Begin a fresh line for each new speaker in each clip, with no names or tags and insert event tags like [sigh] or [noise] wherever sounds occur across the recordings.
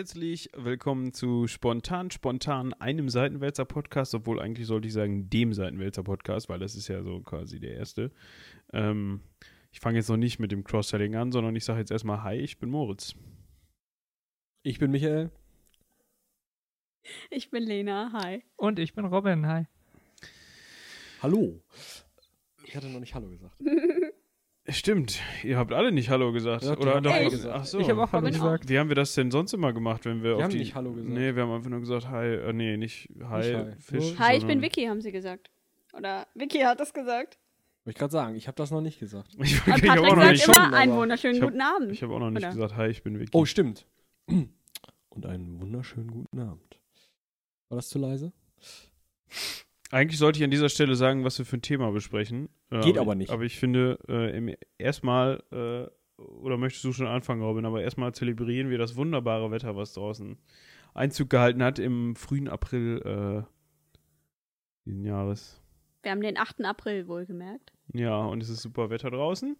herzlich willkommen zu Spontan, Spontan, einem Seitenwälzer Podcast, obwohl eigentlich sollte ich sagen dem Seitenwälzer Podcast, weil das ist ja so quasi der erste. Ähm, ich fange jetzt noch nicht mit dem Cross-Selling an, sondern ich sage jetzt erstmal Hi, ich bin Moritz.
Ich bin Michael.
Ich bin Lena, hi.
Und ich bin Robin, hi.
Hallo. Ich hatte noch nicht Hallo gesagt. [laughs]
Stimmt, ihr habt alle nicht Hallo gesagt.
Ja,
Oder
haben
doch?
gesagt.
Ach so.
Ich habe auch Hallo
auch.
gesagt.
Wie haben wir das denn sonst immer gemacht, wenn wir,
Wir
auf
haben
die...
nicht Hallo gesagt.
Nee, wir haben einfach nur gesagt Hi, äh, nee, nicht Hi,
Nicht Hi.
Fisch.
Hi, ich bin Vicky, haben sie gesagt. Oder Vicky hat das gesagt.
Wollte ich gerade sagen, ich habe das noch nicht gesagt.
Ich, ich habe
Patrick
auch noch
sagt
nicht,
schon,
immer einen
aber
wunderschönen
hab-
guten Abend.
ich hab auch noch nicht
Oder?
gesagt Hi, ich bin Vicky.
Oh, stimmt. Und einen wunderschönen guten Abend. War das zu leise?
Eigentlich sollte ich an dieser Stelle sagen, was wir für ein Thema besprechen. Äh,
Geht aber nicht.
Aber ich finde, äh, erstmal, äh, oder möchtest du schon anfangen, Robin, aber erstmal zelebrieren wir das wunderbare Wetter, was draußen Einzug gehalten hat im frühen April äh, diesen Jahres.
Wir haben den 8. April wohlgemerkt.
Ja, und es ist super Wetter draußen.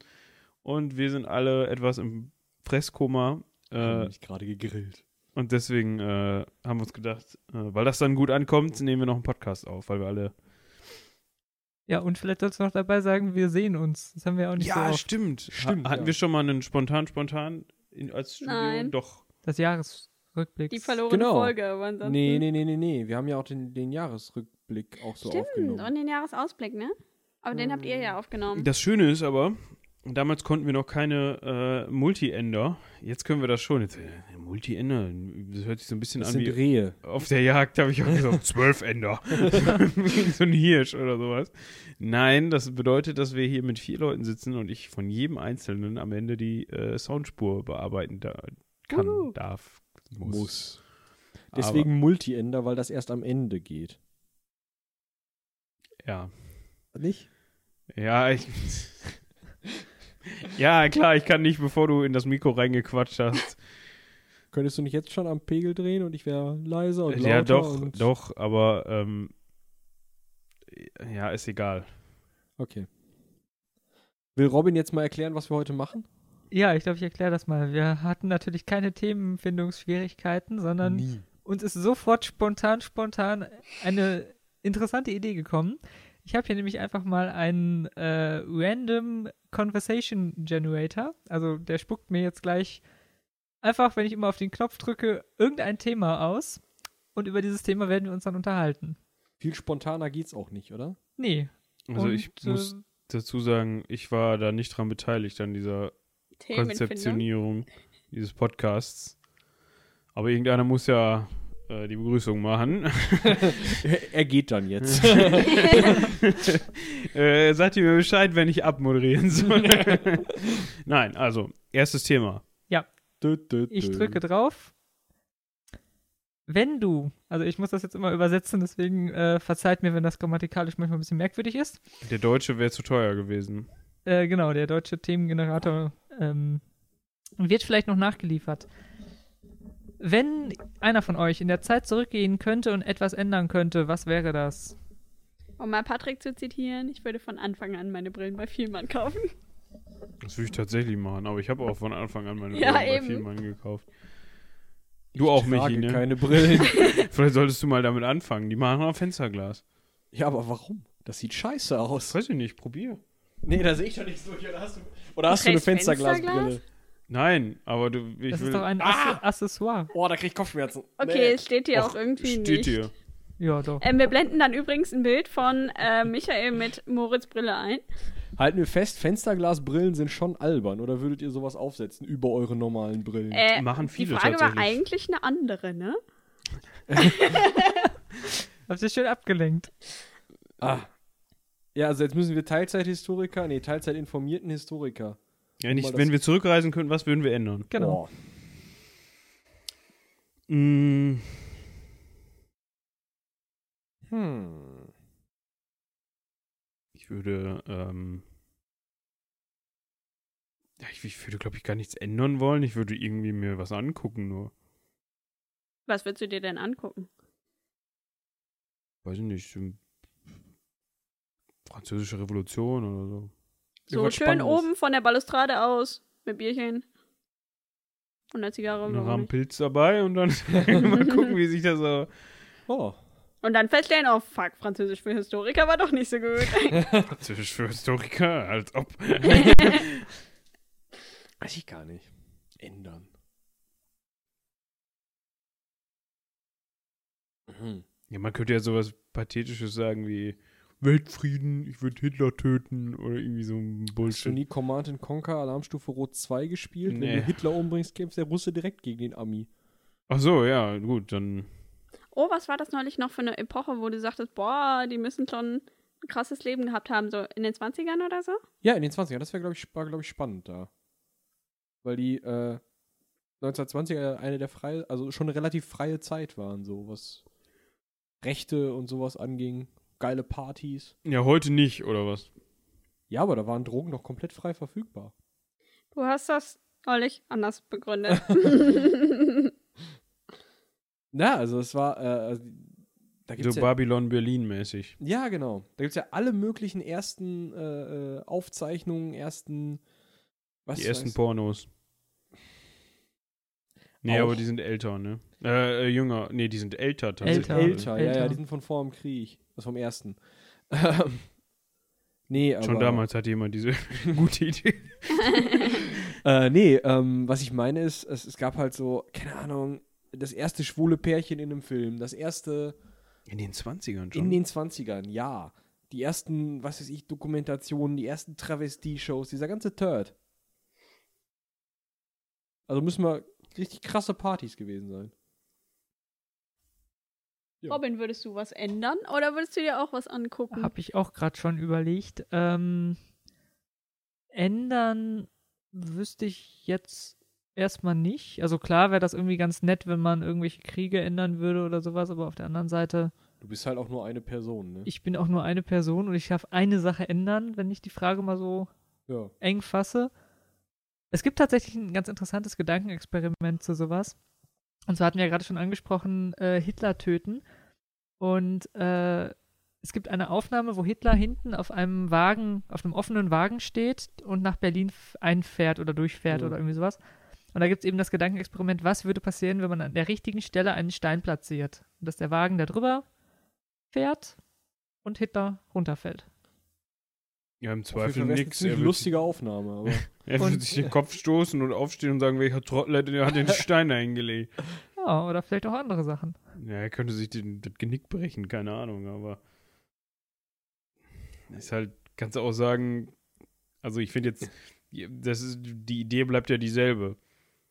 Und wir sind alle etwas im Fresskoma. Äh,
mich gerade gegrillt.
Und deswegen äh, haben wir uns gedacht, äh, weil das dann gut ankommt, nehmen wir noch einen Podcast auf, weil wir alle.
Ja, und vielleicht sollst du noch dabei sagen, wir sehen uns. Das haben wir auch nicht so
Ja,
oft.
stimmt.
Stimmt,
ha hatten
ja.
wir schon mal einen spontan, spontan in, als Studio?
Nein.
Doch.
Das Jahresrückblick.
Die verlorene
Genau.
Folge. Aber
Nee, nee, nee, nee, nee. Wir haben ja auch den, den Jahresrückblick auch so
Stimmt,
aufgenommen.
und den Jahresausblick, ne? Aber den habt ihr ja aufgenommen.
Das Schöne ist aber, damals konnten wir noch keine äh, Multi-Ender. Jetzt können wir das schon. Jetzt, äh, Multi-Ender, das hört sich so ein bisschen
Das
an
sind
wie
Rehe.
auf der Jagd, habe ich auch gesagt, [laughs] zwölf Ender. [laughs] So ein Hirsch oder sowas. Nein, das bedeutet, dass wir hier mit vier Leuten sitzen und ich von jedem Einzelnen am Ende die äh, Soundspur bearbeiten da, kann,
Uhu.
darf,
Muss. Deswegen Multi-Ender, weil das erst am Ende geht.
Ja.
Nicht?
Ja, ich. [laughs] ja, klar, ich kann nicht, bevor du in das Mikro reingequatscht hast. [laughs]
Könntest du nicht jetzt schon am Pegel drehen und ich wäre leiser und lauter?
ja, doch,
und
doch, aber ähm, ja, ist egal.
Okay. Will Robin jetzt mal erklären, was wir heute machen?
Ja, ich glaube, ich erkläre das mal. Wir hatten natürlich keine Themenfindungsschwierigkeiten, sondern
Nie.
uns ist sofort spontan, spontan eine interessante Idee gekommen. Ich habe hier nämlich einfach mal einen äh, Random Conversation Generator. Also der spuckt mir jetzt gleich einfach, wenn ich immer auf den Knopf drücke, irgendein Thema aus. Und über dieses Thema werden wir uns dann unterhalten.
Viel spontaner geht's auch nicht, oder?
Nee.
Also
und,
ich muss
äh,
dazu sagen, ich war da nicht dran beteiligt an dieser. Konzeptionierung dieses Podcasts. Aber irgendeiner muss ja äh, die Begrüßung machen. [laughs]
er geht dann jetzt. [laughs]
äh, sagt ihr mir Bescheid, wenn ich abmoderieren soll. [laughs] Nein, also, erstes Thema.
Dö, dö,
Ich
dö.
drücke drauf. Wenn du, also ich muss das jetzt immer übersetzen, deswegen äh, verzeiht mir, wenn das grammatikalisch manchmal ein bisschen merkwürdig ist.
Der Deutsche wäre zu teuer gewesen.
Äh, genau, der deutsche Themengenerator ähm, wird vielleicht noch nachgeliefert. Wenn einer von euch in der Zeit zurückgehen könnte und etwas ändern könnte, was wäre das?
Um mal Patrick zu zitieren, ich würde von Anfang an meine Brillen bei Vielmann kaufen.
Das würde ich tatsächlich machen, aber ich habe auch von Anfang an meine
Ja,
Brillen bei
eben.
Vielmann gekauft. Du auch,
ich trage
Michi, ne?
keine Brillen. [laughs]
Vielleicht solltest du mal damit anfangen. Die machen auch Fensterglas.
ja, aber warum? Das sieht scheiße aus.
Weiß ich nicht, probier.
Nee, da sehe ich doch nichts durch. Oder hast du, oder hast du eine Fensterglasbrille?
Fensterglas?
Nein, aber du, ich
Das
will.
ist doch ein
Ah!
Accessoire.
Oh, da krieg ich Kopfschmerzen.
Okay, es steht hier
Och,
auch irgendwie
steht
nicht.
hier.
Ja, doch.
Ähm, wir blenden dann übrigens ein Bild von äh, Michael mit Moritz Brille ein.
Halten wir fest, Fensterglasbrillen sind schon albern. Oder würdet ihr sowas aufsetzen über eure normalen Brillen?
Äh,
Machen
die
viele
Frage war eigentlich eine andere, ne? [laughs]
Habt ihr schön abgelenkt.
ah. Ja, also jetzt müssen wir Teilzeithistoriker, nee, Teilzeitinformierten Historiker. Mal das-
wenn wir zurückreisen könnten, was würden wir ändern?
Genau.
Mm,
Hm.
ich würde, ähm. Ja, ich, ich würde, glaube ich, gar nichts ändern wollen. Ich würde irgendwie mir was angucken, nur.
Was würdest du dir denn angucken?
Weiß ich nicht. Französische Revolution oder so.
So schön
Spannendes.
oben von der Balustrade aus mit Bierchen. 100 Jahre.
Noch
warum
haben
nicht?
Pilz dabei und dann [laughs] mal gucken, wie sich das so.
Oh.
Und dann feststellen, oh fuck, Französisch für Historiker war doch nicht so gut. [laughs]
Französisch für Historiker, als ob. [laughs]
Weiß ich gar nicht. Ändern. Mhm.
Ja, man könnte ja sowas Pathetisches sagen wie Weltfrieden, ich würde Hitler töten oder irgendwie so ein
Hast du
Bullshit.
nie Command and Conquer Alarmstufe Rot 2 gespielt? Wenn
Nee.
du Hitler umbringst, kämpft der Russe direkt gegen den Ami.
Ach so, ja, gut, dann.
oh, was war das neulich noch für eine Epoche, wo du sagtest, boah, die müssen schon ein krasses Leben gehabt haben, so in den 20ern oder so?
Ja, in den 20ern. Das wäre, glaube ich, war, glaub ich, spannend da. Weil die äh, 1920er eine der freie, also schon eine relativ freie Zeit waren, so was Rechte und sowas anging. Geile Partys.
Ja, heute nicht, oder was?
Ja, aber da waren Drogen noch komplett frei verfügbar.
Du hast das neulich anders begründet. [laughs]
Na, also es war, äh, also, da gibt's
So
ja,
Babylon Berlin mäßig.
ja, genau. Da gibt es ja alle möglichen ersten äh, äh, Aufzeichnungen, ersten, was
Die ersten
weiß-
Pornos. Nee,
Auch.
aber die sind älter, ne? Äh, äh, jünger. Nee, die sind älter tatsächlich.
Älter.
älter, ja, ja,
Älter.
die sind von vor dem Krieg. Also vom ersten. [laughs] Ähm, nee, aber.
Schon damals hatte jemand diese [laughs] gute Idee. [laughs]
Äh, nee, ähm, was ich meine ist, es, es gab halt so, keine Ahnung, das erste schwule Pärchen in einem Film, das erste
In den 20ern schon.
in den 20ern, ja. Die ersten, was weiß ich, Dokumentationen, die ersten Travestie-Shows, dieser ganze Turd. Also müssen wir richtig krasse Partys gewesen sein. Ja.
Robin, würdest du was ändern oder würdest du dir auch was angucken?
Habe ich auch gerade schon überlegt. Ähm, ändern wüsste ich jetzt erstmal nicht. Also klar wäre das irgendwie ganz nett, wenn man irgendwelche Kriege ändern würde oder sowas, aber auf der anderen Seite,
Du bist halt auch nur eine Person, ne?
ich bin auch nur eine Person und ich darf eine Sache ändern, wenn ich die Frage mal so
ja.
eng fasse. Es gibt tatsächlich ein ganz interessantes Gedankenexperiment zu sowas. Und zwar hatten wir ja gerade schon angesprochen, äh, Hitler töten. Und äh, es gibt eine Aufnahme, wo Hitler hinten auf einem Wagen, auf einem offenen Wagen steht und nach Berlin einfährt oder durchfährt
Ja.
oder irgendwie sowas. Und da gibt es eben das Gedankenexperiment, was würde passieren, wenn man an der richtigen Stelle einen Stein platziert. Und dass der Wagen da drüber fährt und Hitler runterfällt.
Ja, im Zweifel
eine
wird,
lustige Aufnahme, aber. [laughs]
er wird sich den Kopf stoßen und aufstehen und sagen, welcher Trottel hat den- hat den Stein eingelegt.
Ja, oder vielleicht auch andere Sachen.
Ja, er könnte sich den, das Genick brechen, keine Ahnung, aber ist halt, kannst du auch sagen, also ich finde jetzt, das ist, die Idee bleibt ja dieselbe.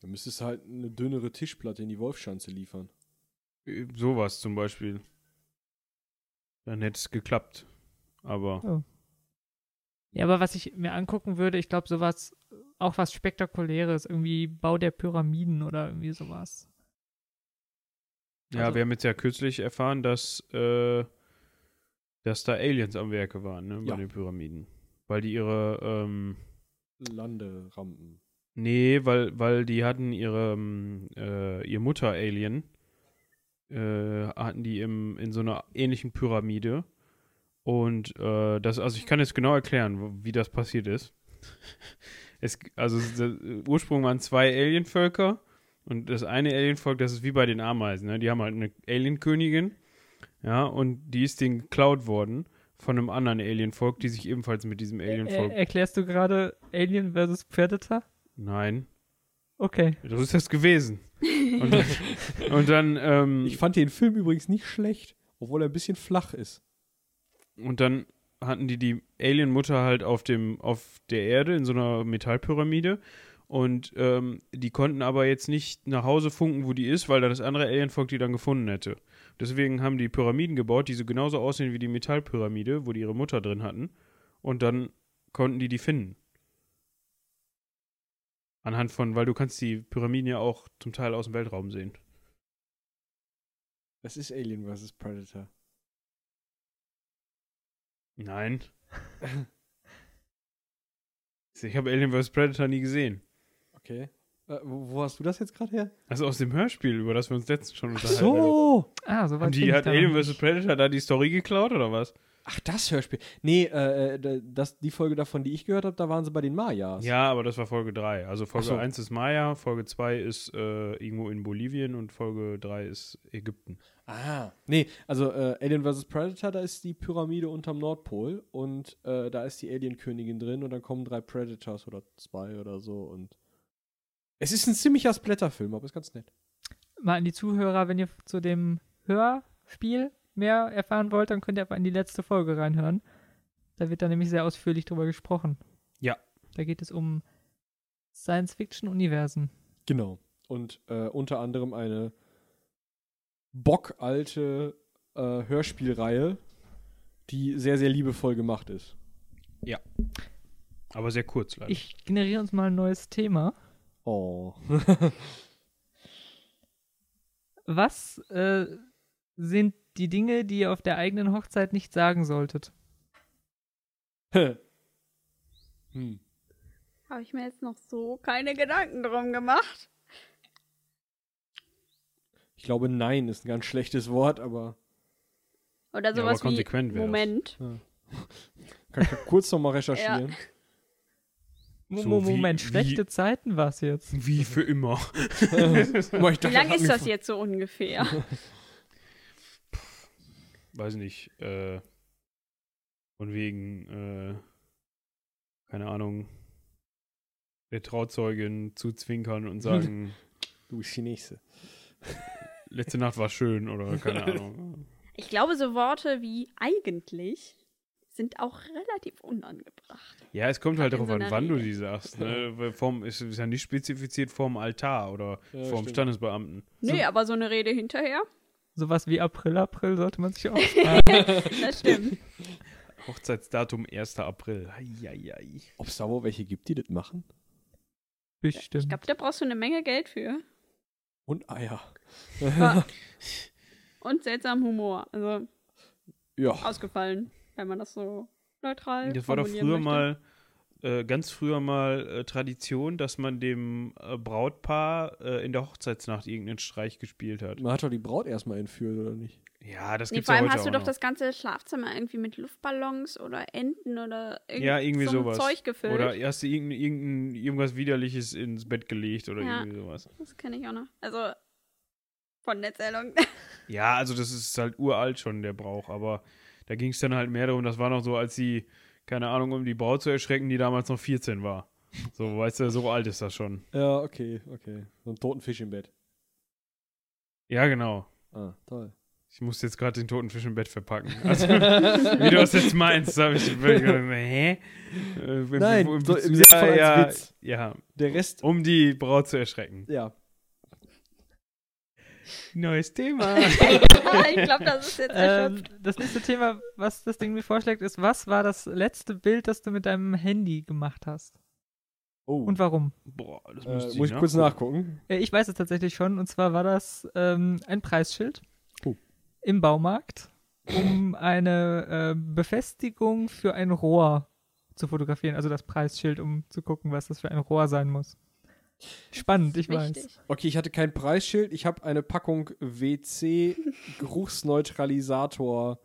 Dann müsstest du halt eine dünnere Tischplatte in die Wolfschanze liefern.
Äh, Sowas zum Beispiel. Dann hätte es geklappt. Aber
Ja, aber was ich mir angucken würde, ich glaube, sowas, auch was Spektakuläres, irgendwie Bau der Pyramiden oder irgendwie sowas.
ja,
Also-
wir haben jetzt ja kürzlich erfahren, dass, äh, dass da Aliens am Werke waren, ne, bei
Ja.
den Pyramiden. Weil die ihre, ähm,
Landerampen.
Nee, weil, weil die hatten ihre, ähm, äh, ihr Mutter-Alien, äh, hatten die im, in so einer ähnlichen Pyramide. Und äh, das, also ich kann jetzt genau erklären, wie das passiert ist. Es, also der Ursprung waren zwei Alienvölker und das eine Alienvolk, das ist wie bei den Ameisen, ne? Die haben halt eine Alienkönigin, ja, und die ist denen geklaut worden von einem anderen Alienvolk, die sich ebenfalls mit diesem
Er,
Alienvolk.
erklärst du gerade Alien versus Predator?
Nein,
Okay.
das ist das gewesen. Und dann, [laughs] und dann, ähm,
Ich fand den Film übrigens nicht schlecht, obwohl er ein bisschen flach ist.
Und dann hatten die die Alien-Mutter halt auf dem, auf der Erde in so einer Metallpyramide. Und ähm, die konnten aber jetzt nicht nach Hause funken, wo die ist, weil da das andere Alienvolk die dann gefunden hätte. Deswegen haben die Pyramiden gebaut, die so genauso aussehen wie die Metallpyramide, wo die ihre Mutter drin hatten. Und dann konnten die die finden. Anhand von, weil du kannst die Pyramiden ja auch zum Teil aus dem Weltraum sehen.
Das ist Alien vs. Predator.
Nein. [laughs] Ich habe Alien vs. Predator nie gesehen.
Okay. Äh, wo, wo hast du das jetzt gerade her?
Also aus dem Hörspiel, über das wir uns letztens schon unterhalten haben.
so!
Ah, so weit bin
die hat Alien vs. Predator da die Story geklaut oder was?
Ach, das Hörspiel. Nee, äh, äh, das, die Folge davon, die ich gehört habe, da waren sie bei den Mayas.
Ja, aber das war Folge 3. Also Folge
so.
1 ist Maya, Folge 2 ist äh, irgendwo in Bolivien und Folge 3 ist Ägypten.
Ah. Nee, also äh, Alien vs. Predator, da ist die Pyramide unterm Nordpol und äh, da ist die Alienkönigin drin und dann kommen drei Predators oder zwei oder so und es ist ein ziemlicher Splatterfilm, aber ist ganz nett.
Mal an die Zuhörer, wenn ihr zu dem Hörspiel mehr erfahren wollt, dann könnt ihr einfach in die letzte Folge reinhören. Da wird da nämlich sehr ausführlich drüber gesprochen.
Ja.
Da geht es um Science-Fiction-Universen.
Genau. Und äh, unter anderem eine bockalte äh, Hörspielreihe, die sehr, sehr liebevoll gemacht ist.
Aber sehr kurz leider.
Ich generiere uns mal ein neues Thema.
Oh. [laughs]
Was äh, sind die Dinge, die ihr auf der eigenen Hochzeit nicht sagen solltet?
hm.
Habe ich mir jetzt noch so keine Gedanken drum gemacht.
Ich glaube, nein ist ein ganz schlechtes Wort, aber
Oder sowas wie
konsequent wär's.
Moment. [laughs]
kann ich kurz noch mal recherchieren.
Mo-
So
Mo-
wie-
Moment,
wie-
schlechte Zeiten war es jetzt.
Wie für immer. [laughs]
Wie lange ist das jetzt so ungefähr? [laughs]
Weiß nicht. Äh, von wegen, äh, keine Ahnung, der Trauzeugin zu zwinkern und sagen, [laughs]
Du Chinese. [laughs]
letzte Nacht war schön oder keine [laughs] Ahnung.
Ich glaube, so Worte wie eigentlich sind auch relativ unangebracht.
Ja, es kommt halt darauf
so
an, wann du
Rede.
die sagst. Ne? Vorm, ist, ist ja nicht spezifiziert vorm Altar oder
Ja,
vorm
stimmt.
Standesbeamten.
Nee, aber so eine Rede hinterher,
Sowas wie April, April sollte man sich auch [laughs] fragen.
das stimmt.
Hochzeitsdatum 1. April. Eieiei.
Ob es da wohl welche gibt, die das machen?
Bestimmt.
Ich glaube, da brauchst du eine Menge Geld für.
Und Eier.
Ja. [laughs] Und seltsamen Humor. Also
Ja.
ausgefallen, wenn man das so neutral
Das war doch früher
möchte.
mal, äh, ganz früher mal äh, Tradition, dass man dem äh, Brautpaar äh, in der Hochzeitsnacht irgendeinen Streich gespielt hat.
Man hat doch die Braut erstmal entführt, oder nicht?
Ja, das
Nee,
gibt's
vor
ja
allem
heute
hast du doch
noch.
das ganze Schlafzimmer irgendwie mit Luftballons oder Enten oder irgend
Ja, irgendwie
so
sowas.
Zeug gefüllt.
Oder hast du irgendein, irgendein, irgendwas Widerliches ins Bett gelegt oder
Ja.
irgendwie sowas.
Das kenne ich auch noch. Also von der Erzählung. [laughs]
Ja, also das ist halt uralt schon, der Brauch, aber da ging es dann halt mehr darum, das war noch so, als sie, keine Ahnung, um die Braut zu erschrecken, die damals noch 14 war. So, weißt du, so alt ist das schon.
Ja, okay, okay. So einen toten Fisch im Bett.
Ja, genau.
Ah, toll.
Ich muss jetzt gerade den toten Fisch im Bett verpacken. [laughs] Also, wie du das jetzt meinst, habe ich gedacht, hä? Äh,
Nein, so im
ja,
Sinne von als
ja,
Witz.
ja,
Der Rest,
um die Braut zu erschrecken.
ja.
Neues Thema. [laughs]
ich glaube, das ist jetzt
Ähm,
erschöpft.
das nächste Thema, was das Ding mir vorschlägt, ist, was war das letzte Bild, das du mit deinem Handy gemacht hast?
Oh,
Und warum?
Boah, das
äh,
müsste
muss ich kurz nachgucken.
Äh, Ich weiß es tatsächlich schon, und zwar war das ähm, ein Preisschild
Oh.
im Baumarkt, um eine äh, Befestigung für ein Rohr zu fotografieren. Also das Preisschild, um zu gucken, was das für ein Rohr sein muss. Spannend, ich weiß.
Wichtig.
Okay, ich hatte kein Preisschild. Ich habe eine Packung WC Geruchsneutralisator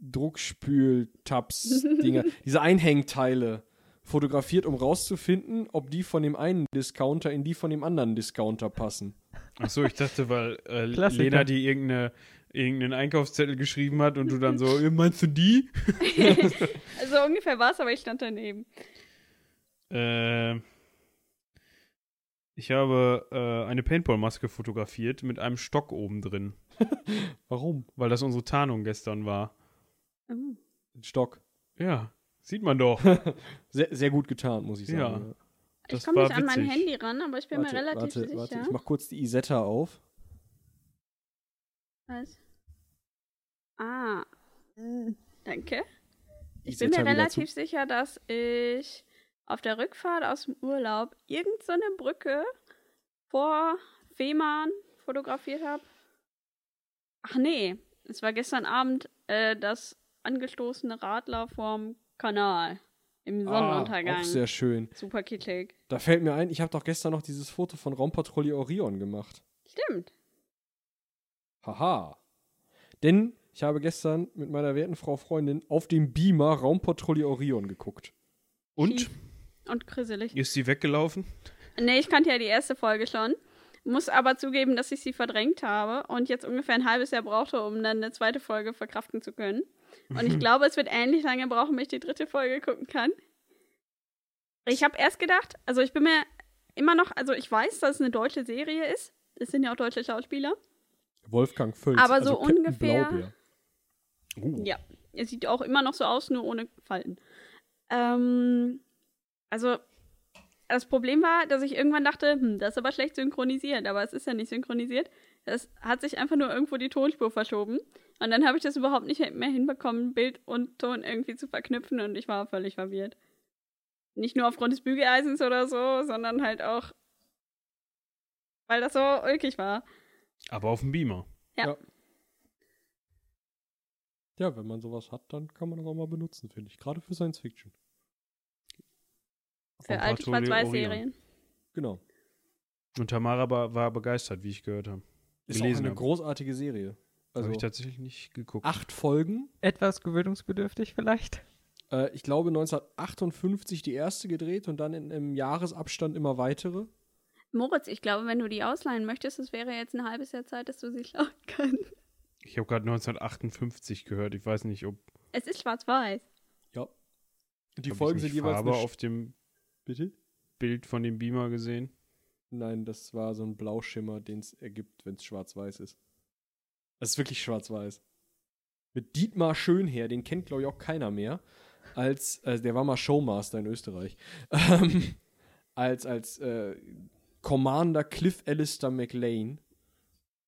Druckspül-Tabs Dinger, [laughs] diese Einhängteile fotografiert, um rauszufinden, ob die von dem einen Discounter in die von dem anderen Discounter passen.
Achso, ich dachte, weil äh. Lena die irgendeine, irgendeinen Einkaufszettel geschrieben hat und du dann so, [laughs] "Äh, meinst du die? [laughs]
Also ungefähr war es, aber ich stand daneben.
Äh, ich habe äh, eine Paintball-Maske fotografiert mit einem Stock oben drin, [laughs]
Warum?
weil das unsere Tarnung gestern war.
Oh.
Ein Stock.
Ja, sieht man doch. [laughs]
Sehr, sehr gut getan, muss ich sagen.
Ich
Das
komme
war
nicht an mein
witzig.
Handy ran, aber ich bin
warte,
mir relativ
warte,
sicher.
warte, ich mach kurz die Isetta auf.
Was? Ah. mm, Danke. Ich
Isetta
bin mir relativ sicher, dass ich auf der Rückfahrt aus dem Urlaub irgend so eine Brücke vor Fehmarn fotografiert habe. Ach nee, es war gestern Abend äh, das angestoßene Radler vorm Kanal im
Zu.
Sonnenuntergang.
Ah, auch sehr schön.
Super kitschig.
Da fällt mir ein, ich habe doch gestern noch dieses Foto von Raumpatrouille Orion gemacht.
Stimmt.
Haha. Denn Ich habe gestern mit meiner werten Frau Freundin auf dem Beamer Raumpatrouille Orion geguckt.
Und?
Schief. Und grisselig.
Ist sie weggelaufen?
Nee, ich kannte ja die erste Folge schon. Muss aber zugeben, dass ich sie verdrängt habe und jetzt ungefähr ein halbes Jahr brauchte, um dann eine zweite Folge verkraften zu können. Und ich [laughs] glaube, es wird ähnlich lange brauchen, bis ich die dritte Folge gucken kann. Ich habe erst gedacht, also ich bin mir immer noch, also ich weiß, dass es eine deutsche Serie ist. Es sind ja auch deutsche Schauspieler.
Wolfgang Völz.
Aber
also
so
Captain
ungefähr-.
Uh.
Ja, er sieht auch immer noch so aus, nur ohne Falten. Ähm, also, das Problem war, dass ich irgendwann dachte, hm, das ist aber schlecht synchronisiert, aber es ist ja nicht synchronisiert. Es hat sich einfach nur irgendwo die Tonspur verschoben. Und dann habe ich das überhaupt nicht mehr hinbekommen, Bild und Ton irgendwie zu verknüpfen und ich war völlig verwirrt. Nicht nur aufgrund des Bügeleisens oder so, sondern halt auch, weil das so ulkig war.
Aber auf dem Beamer.
Ja, wenn man sowas hat, dann kann man das auch mal benutzen, finde ich. Gerade für Science Fiction.
Für alte Schwarz-Weiß-Serien.
Genau.
Und Tamara war, war begeistert, wie ich gehört habe.
Ist
Gelesen
auch eine
habe.
großartige Serie.
Also, habe ich tatsächlich nicht geguckt.
acht Folgen.
Etwas gewöhnungsbedürftig vielleicht.
Äh, ich glaube 1958 die erste gedreht und dann in, im Jahresabstand immer weitere.
Moritz, ich glaube, wenn du die ausleihen möchtest, es wäre jetzt ein halbes Jahr Zeit, dass du sie schauen [laughs] kannst.
Ich habe gerade 1958 gehört. Ich weiß nicht, ob
Es ist schwarz-weiß.
Ja. Die
hab
Folgen
ich
sind jeweils Sch-
auf dem
Bitte?
Bild von dem Beamer gesehen.
Nein, das war so ein Blauschimmer, den es ergibt, wenn es schwarz-weiß ist. Das ist wirklich schwarz-weiß. Mit Dietmar Schönherr, den kennt, glaube ich, auch keiner mehr. Als, äh, der war mal Showmaster in Österreich. [laughs] Ähm, als als äh, Commander Cliff Alistair McLean.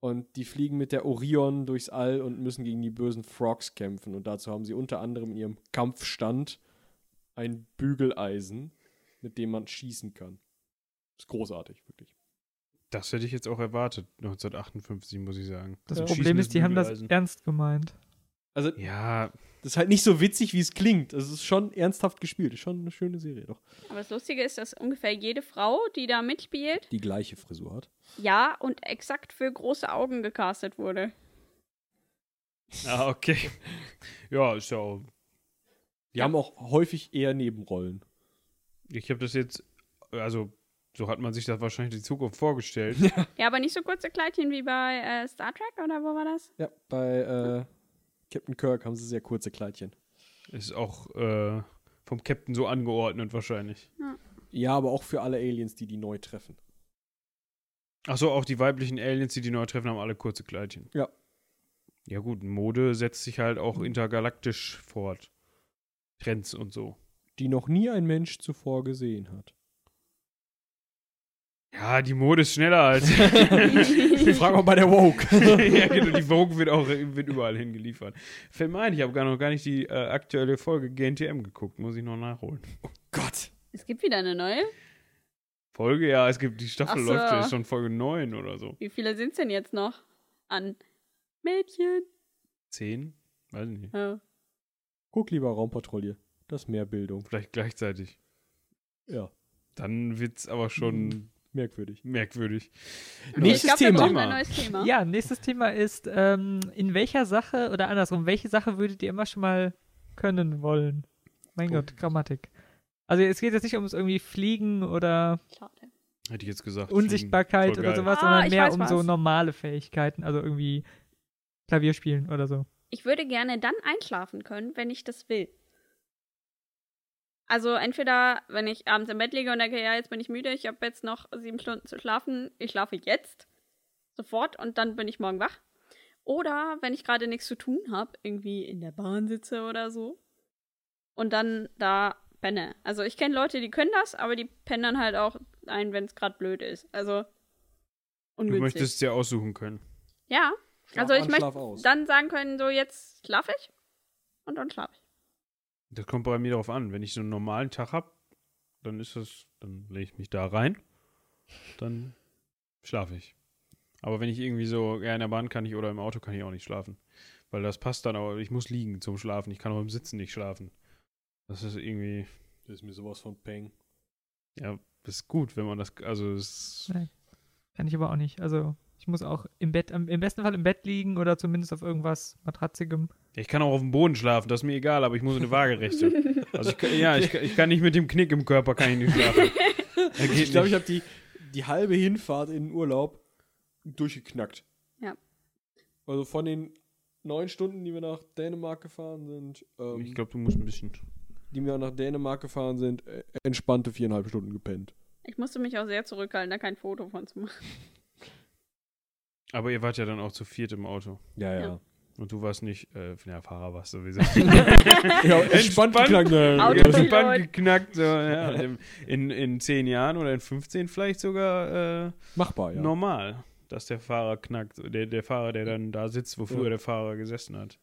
Und die fliegen mit der Orion durchs All und müssen gegen die bösen Frogs kämpfen. Und dazu haben sie unter anderem in ihrem Kampfstand ein Bügeleisen, mit dem man schießen kann. Ist großartig, wirklich.
Das hätte ich jetzt auch erwartet, 1958, muss ich sagen.
Das
Ja.
Problem ist, die haben das ernst gemeint.
Also,
Ja,
das ist halt nicht so witzig, wie es klingt. Also, es ist schon ernsthaft gespielt. Ist schon eine schöne Serie, doch.
Aber das Lustige ist, dass ungefähr jede Frau, die da mitspielt,
Die gleiche Frisur hat.
ja und exakt für große Augen gecastet wurde.
ah, okay. ja, ist ja auch.
Die
Ja.
haben auch häufig eher Nebenrollen.
Ich habe das jetzt, also, so hat man sich das wahrscheinlich die Zukunft vorgestellt. [laughs]
Ja, aber nicht so kurze Kleidchen wie bei äh, Star Trek, oder wo war das?
Ja, bei äh, Captain Kirk haben sie sehr kurze Kleidchen.
Ist auch äh, vom Captain so angeordnet wahrscheinlich.
Ja, aber auch für alle Aliens, die die neu treffen.
Achso, auch die weiblichen Aliens, die die neu treffen, haben alle kurze Kleidchen.
Ja.
Ja gut, Mode setzt sich halt auch intergalaktisch fort. Trends und so.
Die noch nie ein Mensch zuvor gesehen hat.
Ja, die Mode ist schneller als. [laughs] [laughs]
Frag mal bei der Woke. [laughs]
ja, genau, die Vogue wird auch wird überall hingeliefert. Fällt mir ein, ich habe gar noch gar nicht die äh, aktuelle Folge GNTM geguckt, muss ich noch nachholen.
Gott.
Es gibt wieder eine neue.
Folge, ja, es gibt die Staffel
so.
läuft, ja, ist schon Folge 9 oder so.
Wie viele sind es denn jetzt noch? An Mädchen.
10? Weiß ich nicht.
Ja.
Guck lieber Raumpatrouille. Das ist mehr Bildung.
Vielleicht gleichzeitig.
Ja,
Dann wird's aber schon
Mhm. merkwürdig.
merkwürdig.
Nächstes
ich glaube, wir brauchen
Thema.
ein neues Thema.
Ja, nächstes Thema ist, ähm, in welcher Sache oder andersrum, welche Sache würdet ihr immer schon mal können wollen? Mein
Oh.
Gott, Grammatik. Also es geht jetzt nicht ums irgendwie Fliegen oder
Schade.
Hätte ich jetzt gesagt.
Unsichtbarkeit oder sowas,
Ah,
sondern mehr um so
was.
normale Fähigkeiten, also irgendwie Klavier spielen oder so.
Ich würde gerne dann einschlafen können, wenn ich das will. Also entweder, wenn ich abends im Bett liege und denke, ja, jetzt bin ich müde, ich habe jetzt noch sieben Stunden zu schlafen, ich schlafe jetzt sofort und dann bin ich morgen wach. Oder wenn ich gerade nichts zu tun habe, irgendwie in der Bahn sitze oder so und dann da penne. Also ich kenne Leute, die können das, aber die pennen dann halt auch ein, wenn es gerade blöd ist. Also
Du
ungünstig.
möchtest es dir aussuchen können.
ja,
Schlaf
also ich möchte dann sagen können, so jetzt schlafe ich und dann schlafe ich.
Das kommt bei mir darauf an. Wenn ich so einen normalen Tag habe, dann ist das, dann lege ich mich da rein, dann schlafe ich. Aber wenn ich irgendwie so, ja, in der Bahn kann ich oder im Auto kann ich auch nicht schlafen. Weil das passt dann, aber ich muss liegen zum Schlafen. Ich kann auch im Sitzen nicht schlafen. Das ist irgendwie,
Das ist mir sowas von Peng.
ja, das ist gut, wenn man das, also es,
Kann ich aber auch nicht. Also Ich muss auch im Bett, im besten Fall im Bett liegen oder zumindest auf irgendwas Matratzigem.
Ich kann auch auf dem Boden schlafen, das ist mir egal, aber ich muss eine Waagerechte. [laughs] Also ich, kann- ja, ich, kann- ich kann nicht mit dem Knick im Körper, kann ich nicht schlafen. [laughs]
Ich glaube, ich habe die, die halbe Hinfahrt in den Urlaub durchgeknackt.
Ja.
Also von den neun Stunden, die wir nach Dänemark gefahren sind, ähm,
Ich glaube, du musst ein bisschen.
die wir nach Dänemark gefahren sind, äh, entspannte viereinhalb Stunden gepennt.
Ich musste mich auch sehr zurückhalten, da kein Foto von zu machen.
Aber ihr wart ja dann auch zu viert im Auto.
Ja,
ja.
ja.
Und du warst nicht, äh, ja, Fahrer warst sowieso. [laughs]
ja entspannt geknackt. ne?
Autopilot.
Entspannt geknackt, so, ja. In, in, zehn Jahren oder in 15 vielleicht sogar äh,
Machbar, ja.
normal, dass der Fahrer knackt. Der, der Fahrer, der dann da sitzt, wo früher
Ja.
der Fahrer gesessen hat.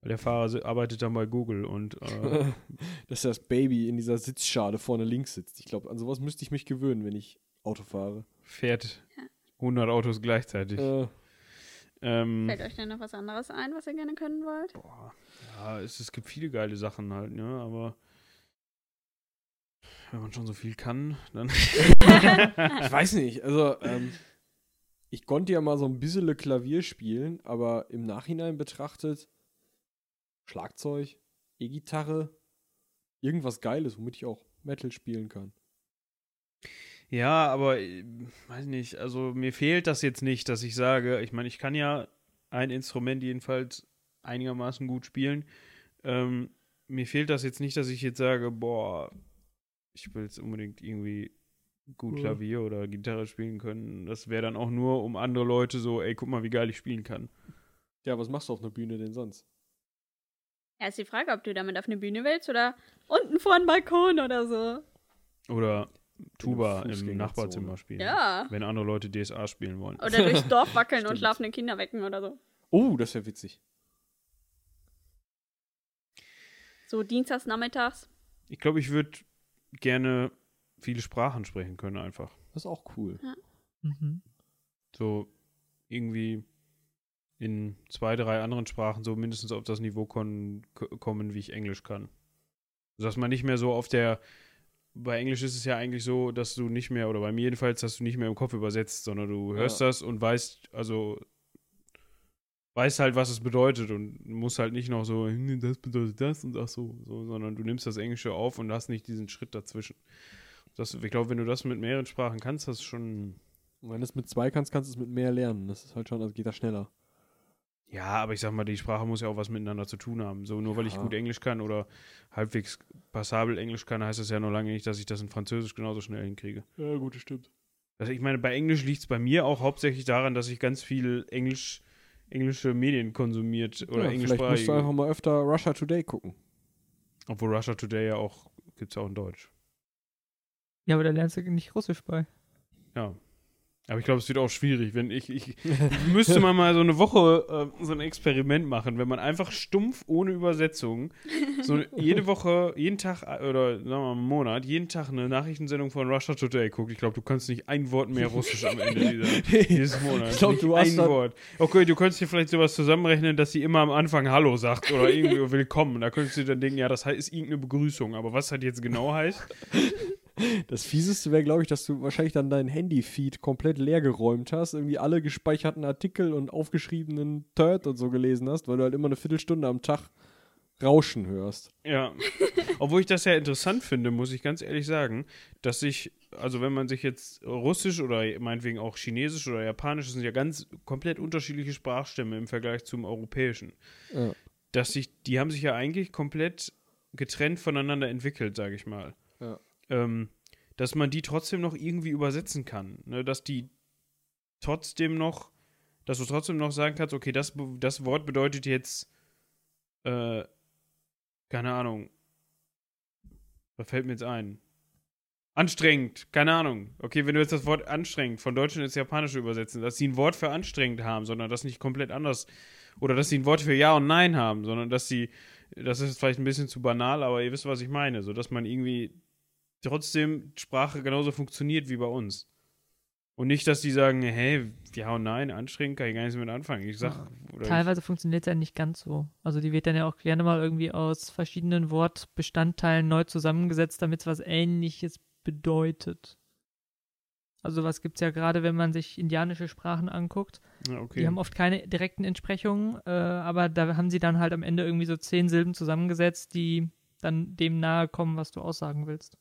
Weil der Fahrer arbeitet dann bei Google und äh, [laughs]
Dass das Baby in dieser Sitzschale vorne links sitzt. Ich glaube, an sowas müsste ich mich gewöhnen, wenn ich Auto fahre.
fährt
Ja.
100 Autos gleichzeitig.
Äh,
Ähm,
Fällt euch denn noch was anderes ein, was ihr gerne können wollt?
boah, ja, es, es gibt viele geile Sachen halt, ne? Aber wenn man schon so viel kann, dann. [laughs]
ich weiß nicht, also ähm, ich konnte ja mal so ein bisschen Klavier spielen, aber im Nachhinein betrachtet Schlagzeug, E-Gitarre, irgendwas Geiles, womit ich auch Metal spielen kann.
Ja, aber äh, weiß nicht, also mir fehlt das jetzt nicht, dass ich sage, ich meine, ich kann ja ein Instrument jedenfalls einigermaßen gut spielen. Ähm, mir fehlt das jetzt nicht, dass ich jetzt sage, boah, ich will jetzt unbedingt irgendwie gut
Ja.
Klavier oder Gitarre spielen können. Das wäre dann auch nur um andere Leute so, ey, guck mal, wie geil ich spielen kann.
Ja, was machst du auf einer Bühne denn sonst?
Ja, ist die Frage, ob du damit auf eine Bühne willst oder unten vor einen Balkon oder so.
Oder Tuba im. Nachbarzimmer spielen.
Ja.
Wenn andere Leute DSA spielen wollen.
Oder durchs [laughs] Dorf wackeln und schlafende Kinder wecken oder so.
Oh, das wäre witzig.
So dienstags nachmittags.
Ich glaube, ich würde gerne viele Sprachen sprechen können einfach.
Das ist auch cool.
Mhm.
so irgendwie in zwei, drei anderen Sprachen so mindestens auf das Niveau kommen, wie ich Englisch kann. Dass man nicht mehr so auf der bei Englisch ist es ja eigentlich so, dass du nicht mehr, oder bei mir jedenfalls, dass du nicht mehr im Kopf übersetzt, sondern du hörst das und weißt, also weißt halt, was es bedeutet und musst halt nicht noch so, "Hm, das bedeutet das und ach so, so, sondern du nimmst das Englische auf und hast nicht diesen Schritt dazwischen. Das, ich glaube, wenn du das mit mehreren Sprachen kannst, das ist schon
Und wenn du es mit zwei kannst, kannst du es mit mehr lernen. Das ist halt schon, also geht das schneller.
Ja, aber ich sag mal, die Sprache muss ja auch was miteinander zu tun haben. So, nur weil ich
Ja.
gut Englisch kann oder halbwegs passabel Englisch kann, heißt das ja noch lange nicht, dass ich das in Französisch genauso schnell hinkriege.
Ja, gut, das stimmt.
Also ich meine, bei Englisch liegt es bei mir auch hauptsächlich daran, dass ich ganz viel Englisch, englische Medien konsumiert oder
ja, vielleicht musst du einfach
englischsprachige.
mal öfter Russia Today gucken.
Obwohl Russia Today ja auch, gibt es ja auch in Deutsch.
Ja, aber da lernst du nicht Russisch bei.
Ja. Aber ich glaube, es wird auch schwierig, wenn ich, ich, [laughs] müsste man mal so eine Woche äh, so ein Experiment machen, wenn man einfach stumpf ohne Übersetzung so [laughs] jede Woche, jeden Tag äh, oder sagen wir mal einen Monat, jeden Tag eine Nachrichtensendung von Russia Today guckt. Ich glaube, du kannst nicht ein Wort mehr Russisch am Ende dieser, [laughs] dieses Monats.
Ich glaub,
Nicht
du hast
ein Wort. Okay, du könntest dir vielleicht sowas zusammenrechnen, dass sie immer am Anfang Hallo sagt oder irgendwie Willkommen. Da könntest du dann denken, ja, das ist irgendeine Begrüßung. Aber was das jetzt genau heißt,
Das Fieseste wäre, glaube ich, dass du wahrscheinlich dann dein Handy-Feed komplett leer geräumt hast, irgendwie alle gespeicherten Artikel und aufgeschriebenen Turd und so gelesen hast, weil du halt immer eine Viertelstunde am Tag Rauschen hörst.
Ja. [laughs] Obwohl ich das ja interessant finde, muss ich ganz ehrlich sagen, dass sich, also wenn man sich jetzt Russisch oder meinetwegen auch Chinesisch oder Japanisch, das sind ja ganz komplett unterschiedliche Sprachstämme im Vergleich zum Europäischen.
Ja.
Dass sich, die haben sich ja eigentlich komplett getrennt voneinander entwickelt, sage ich mal. Ähm, dass man die trotzdem noch irgendwie übersetzen kann. Ne? Dass die trotzdem noch, dass du trotzdem noch sagen kannst, okay, das, das Wort bedeutet jetzt, äh, keine Ahnung. Was fällt mir jetzt ein? Anstrengend, keine Ahnung. Okay, wenn du jetzt das Wort anstrengend von Deutsch ins Japanische übersetzen, dass sie ein Wort für anstrengend haben, sondern das nicht komplett anders. Oder dass sie ein Wort für Ja und Nein haben, sondern dass sie, das ist vielleicht ein bisschen zu banal, aber ihr wisst, was ich meine. So, dass man irgendwie trotzdem Sprache genauso funktioniert wie bei uns. Und nicht, dass die sagen, hey, ja und nein, anstrengend, kann ich gar nichts mit anfangen. Ich sag, oder
Teilweise funktioniert es ja nicht ganz so. Also die wird dann ja auch gerne mal irgendwie aus verschiedenen Wortbestandteilen neu zusammengesetzt, damit es was Ähnliches bedeutet. Also was gibt es ja gerade, wenn man sich indianische Sprachen anguckt.
Ja, okay.
Die haben oft keine direkten Entsprechungen, äh, aber da haben sie dann halt am Ende irgendwie so zehn Silben zusammengesetzt, die dann dem nahe kommen, was du aussagen willst.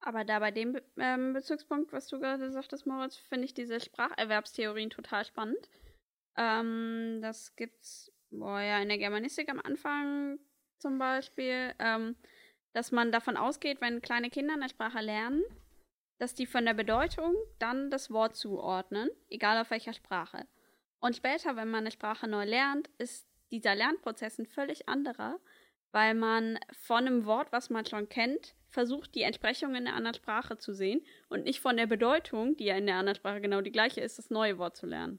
Aber da bei dem ähm, Bezugspunkt, was du gerade sagtest, Moritz, finde ich diese Spracherwerbstheorien total spannend. Ähm, das gibt's, boah, ja, in der Germanistik am Anfang zum Beispiel, ähm, dass man davon ausgeht, wenn kleine Kinder eine Sprache lernen, dass die von der Bedeutung dann das Wort zuordnen, egal auf welcher Sprache. Und später, wenn man eine Sprache neu lernt, ist dieser Lernprozess ein völlig anderer, weil man von einem Wort, was man schon kennt, versucht, die Entsprechung in einer anderen Sprache zu sehen und nicht von der Bedeutung, die ja in der anderen Sprache genau die gleiche ist, das neue Wort zu lernen.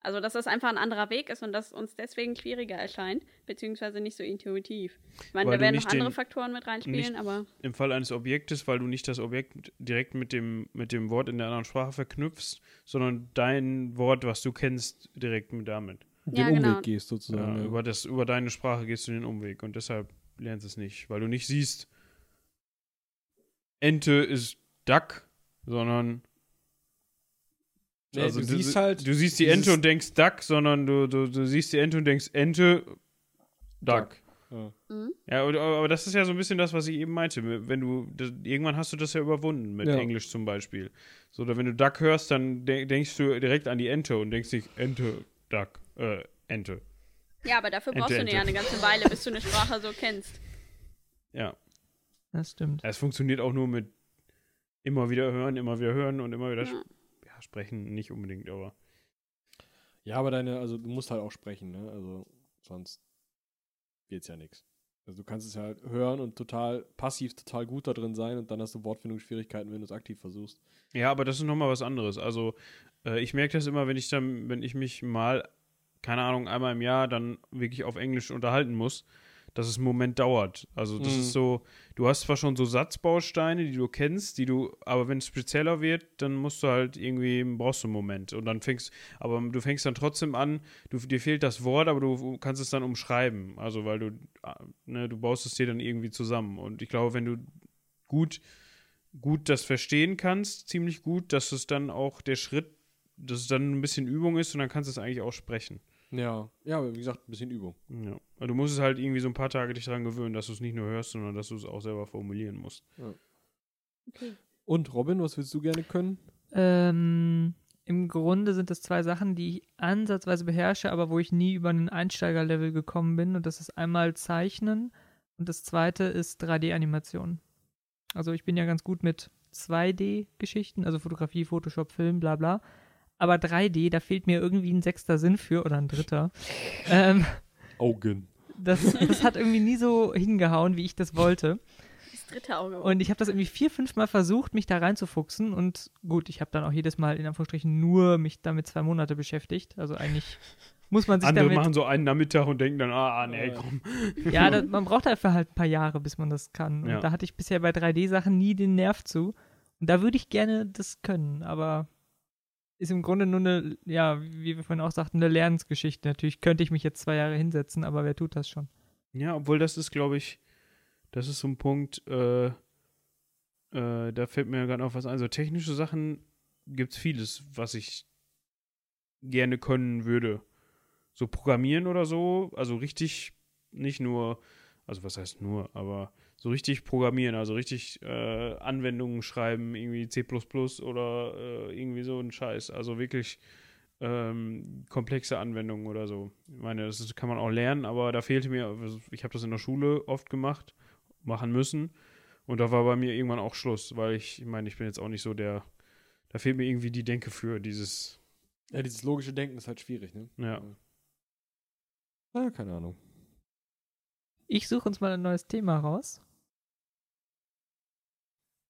Also, dass das einfach ein anderer Weg ist und dass uns deswegen schwieriger erscheint, beziehungsweise nicht so intuitiv. Ich meine,
Weil
da werden noch andere
den-
Faktoren mit reinspielen,
nicht-
aber
Im Fall eines Objektes, weil du nicht das Objekt direkt mit dem, mit dem Wort in der anderen Sprache verknüpfst, sondern dein Wort, was du kennst, direkt mit damit.
Den
Ja,
Umweg
genau.
gehst
Ja,
sozusagen. Ja,
über, das, über deine Sprache gehst du den Umweg und deshalb lernst du es nicht, weil du nicht siehst, Ente ist Duck, sondern
Nee,
also
du siehst halt
du siehst die Ente und denkst Duck, sondern du, du, du siehst die Ente und denkst Ente, Duck.
Ja.
mhm.
Ja, aber, aber das ist ja so ein bisschen das, was ich eben meinte. Wenn du, das, irgendwann hast du das ja überwunden, mit
Ja.
Englisch zum Beispiel. So, oder wenn du Duck hörst, dann de denkst du direkt an die Ente und denkst nicht Ente, Duck, äh, Ente.
ja, aber dafür
Ente,
brauchst du
Ente.
ja eine ganze Weile, bis du eine Sprache so kennst.
Ja.
Das stimmt.
Es funktioniert auch nur mit immer wieder hören, immer wieder hören und immer wieder
Ja.
sp- ja, sprechen, nicht unbedingt, aber.
ja, aber deine, also du musst halt auch sprechen, ne? Also sonst geht's ja nichts. Also du kannst es ja halt hören und total passiv total gut da drin sein und dann hast du Wortfindungsschwierigkeiten, wenn du es aktiv versuchst.
Ja, aber das ist nochmal was anderes. Also, äh, ich merke das immer, wenn ich dann, wenn ich mich mal, keine Ahnung, einmal im Jahr dann wirklich auf Englisch unterhalten muss, dass es einen Moment dauert. Also, das
Mhm.
ist so, du hast zwar schon so Satzbausteine, die du kennst, die du, aber wenn es spezieller wird, dann musst du halt irgendwie, brauchst du einen Moment. Und dann fängst, aber du fängst dann trotzdem an, du, dir fehlt das Wort, aber du kannst es dann umschreiben. Also, weil du, ah, ne, du baust es dir dann irgendwie zusammen. Und ich glaube, wenn du gut gut das verstehen kannst, ziemlich gut, dass es dann auch der Schritt, dass es dann ein bisschen Übung ist und dann kannst du es eigentlich auch sprechen.
Ja, ja, aber wie gesagt, ein bisschen Übung.
Ja. Aber Du musst es halt irgendwie so ein paar Tage dich daran gewöhnen, dass du es nicht nur hörst, sondern dass du es auch selber formulieren musst.
Okay.
Und Robin, was willst du gerne können?
Ähm, Im Grunde sind es zwei Sachen, die ich ansatzweise beherrsche, aber wo ich nie über einen Einsteigerlevel gekommen bin. Und das ist einmal Zeichnen und das zweite ist 3D-Animation. Also ich bin ja ganz gut mit 2D-Geschichten, also Fotografie, Photoshop, Film, bla bla. Aber 3D, da fehlt mir irgendwie ein sechster Sinn für oder ein dritter. ähm,
Augen.
das, das hat irgendwie nie so hingehauen, wie ich das wollte.
Das dritte Auge.
Und ich habe das irgendwie vier, fünf Mal versucht, mich da reinzufuchsen. Und gut, ich habe dann auch jedes Mal in Anführungsstrichen nur mich damit zwei Monate beschäftigt. Also eigentlich muss man sich
Andere
damit.
machen so einen Nachmittag und denken dann, ah, ah, nee,
Ja.
komm.
Ja, da, man braucht dafür halt ein paar Jahre, bis man das kann. Und
Ja.
da hatte ich bisher bei 3D-Sachen nie den Nerv zu. Und da würde ich gerne das können, aber ist im Grunde nur eine, ja, wie wir vorhin auch sagten, eine Lernensgeschichte. Natürlich könnte ich mich jetzt zwei Jahre hinsetzen, aber wer tut das schon?
Ja, obwohl das ist, glaube ich, das ist so ein Punkt, äh, äh, da fällt mir gerade noch was ein. So technische Sachen gibt es vieles, was ich gerne können würde. So programmieren oder so, also richtig, nicht nur, also was heißt nur, aber so richtig programmieren, also richtig äh, Anwendungen schreiben, irgendwie C oder äh, irgendwie so ein Scheiß. Also wirklich ähm, komplexe Anwendungen oder so. Ich meine, das ist, kann man auch lernen, aber da fehlte mir, also ich habe das in der Schule oft gemacht, machen müssen. Und da war bei mir irgendwann auch Schluss, weil ich, ich meine, ich bin jetzt auch nicht so der, da fehlt mir irgendwie die Denke für dieses,
Ja, dieses logische Denken ist halt schwierig, ne?
ja.
Ah, keine Ahnung.
Ich suche uns mal ein neues Thema raus.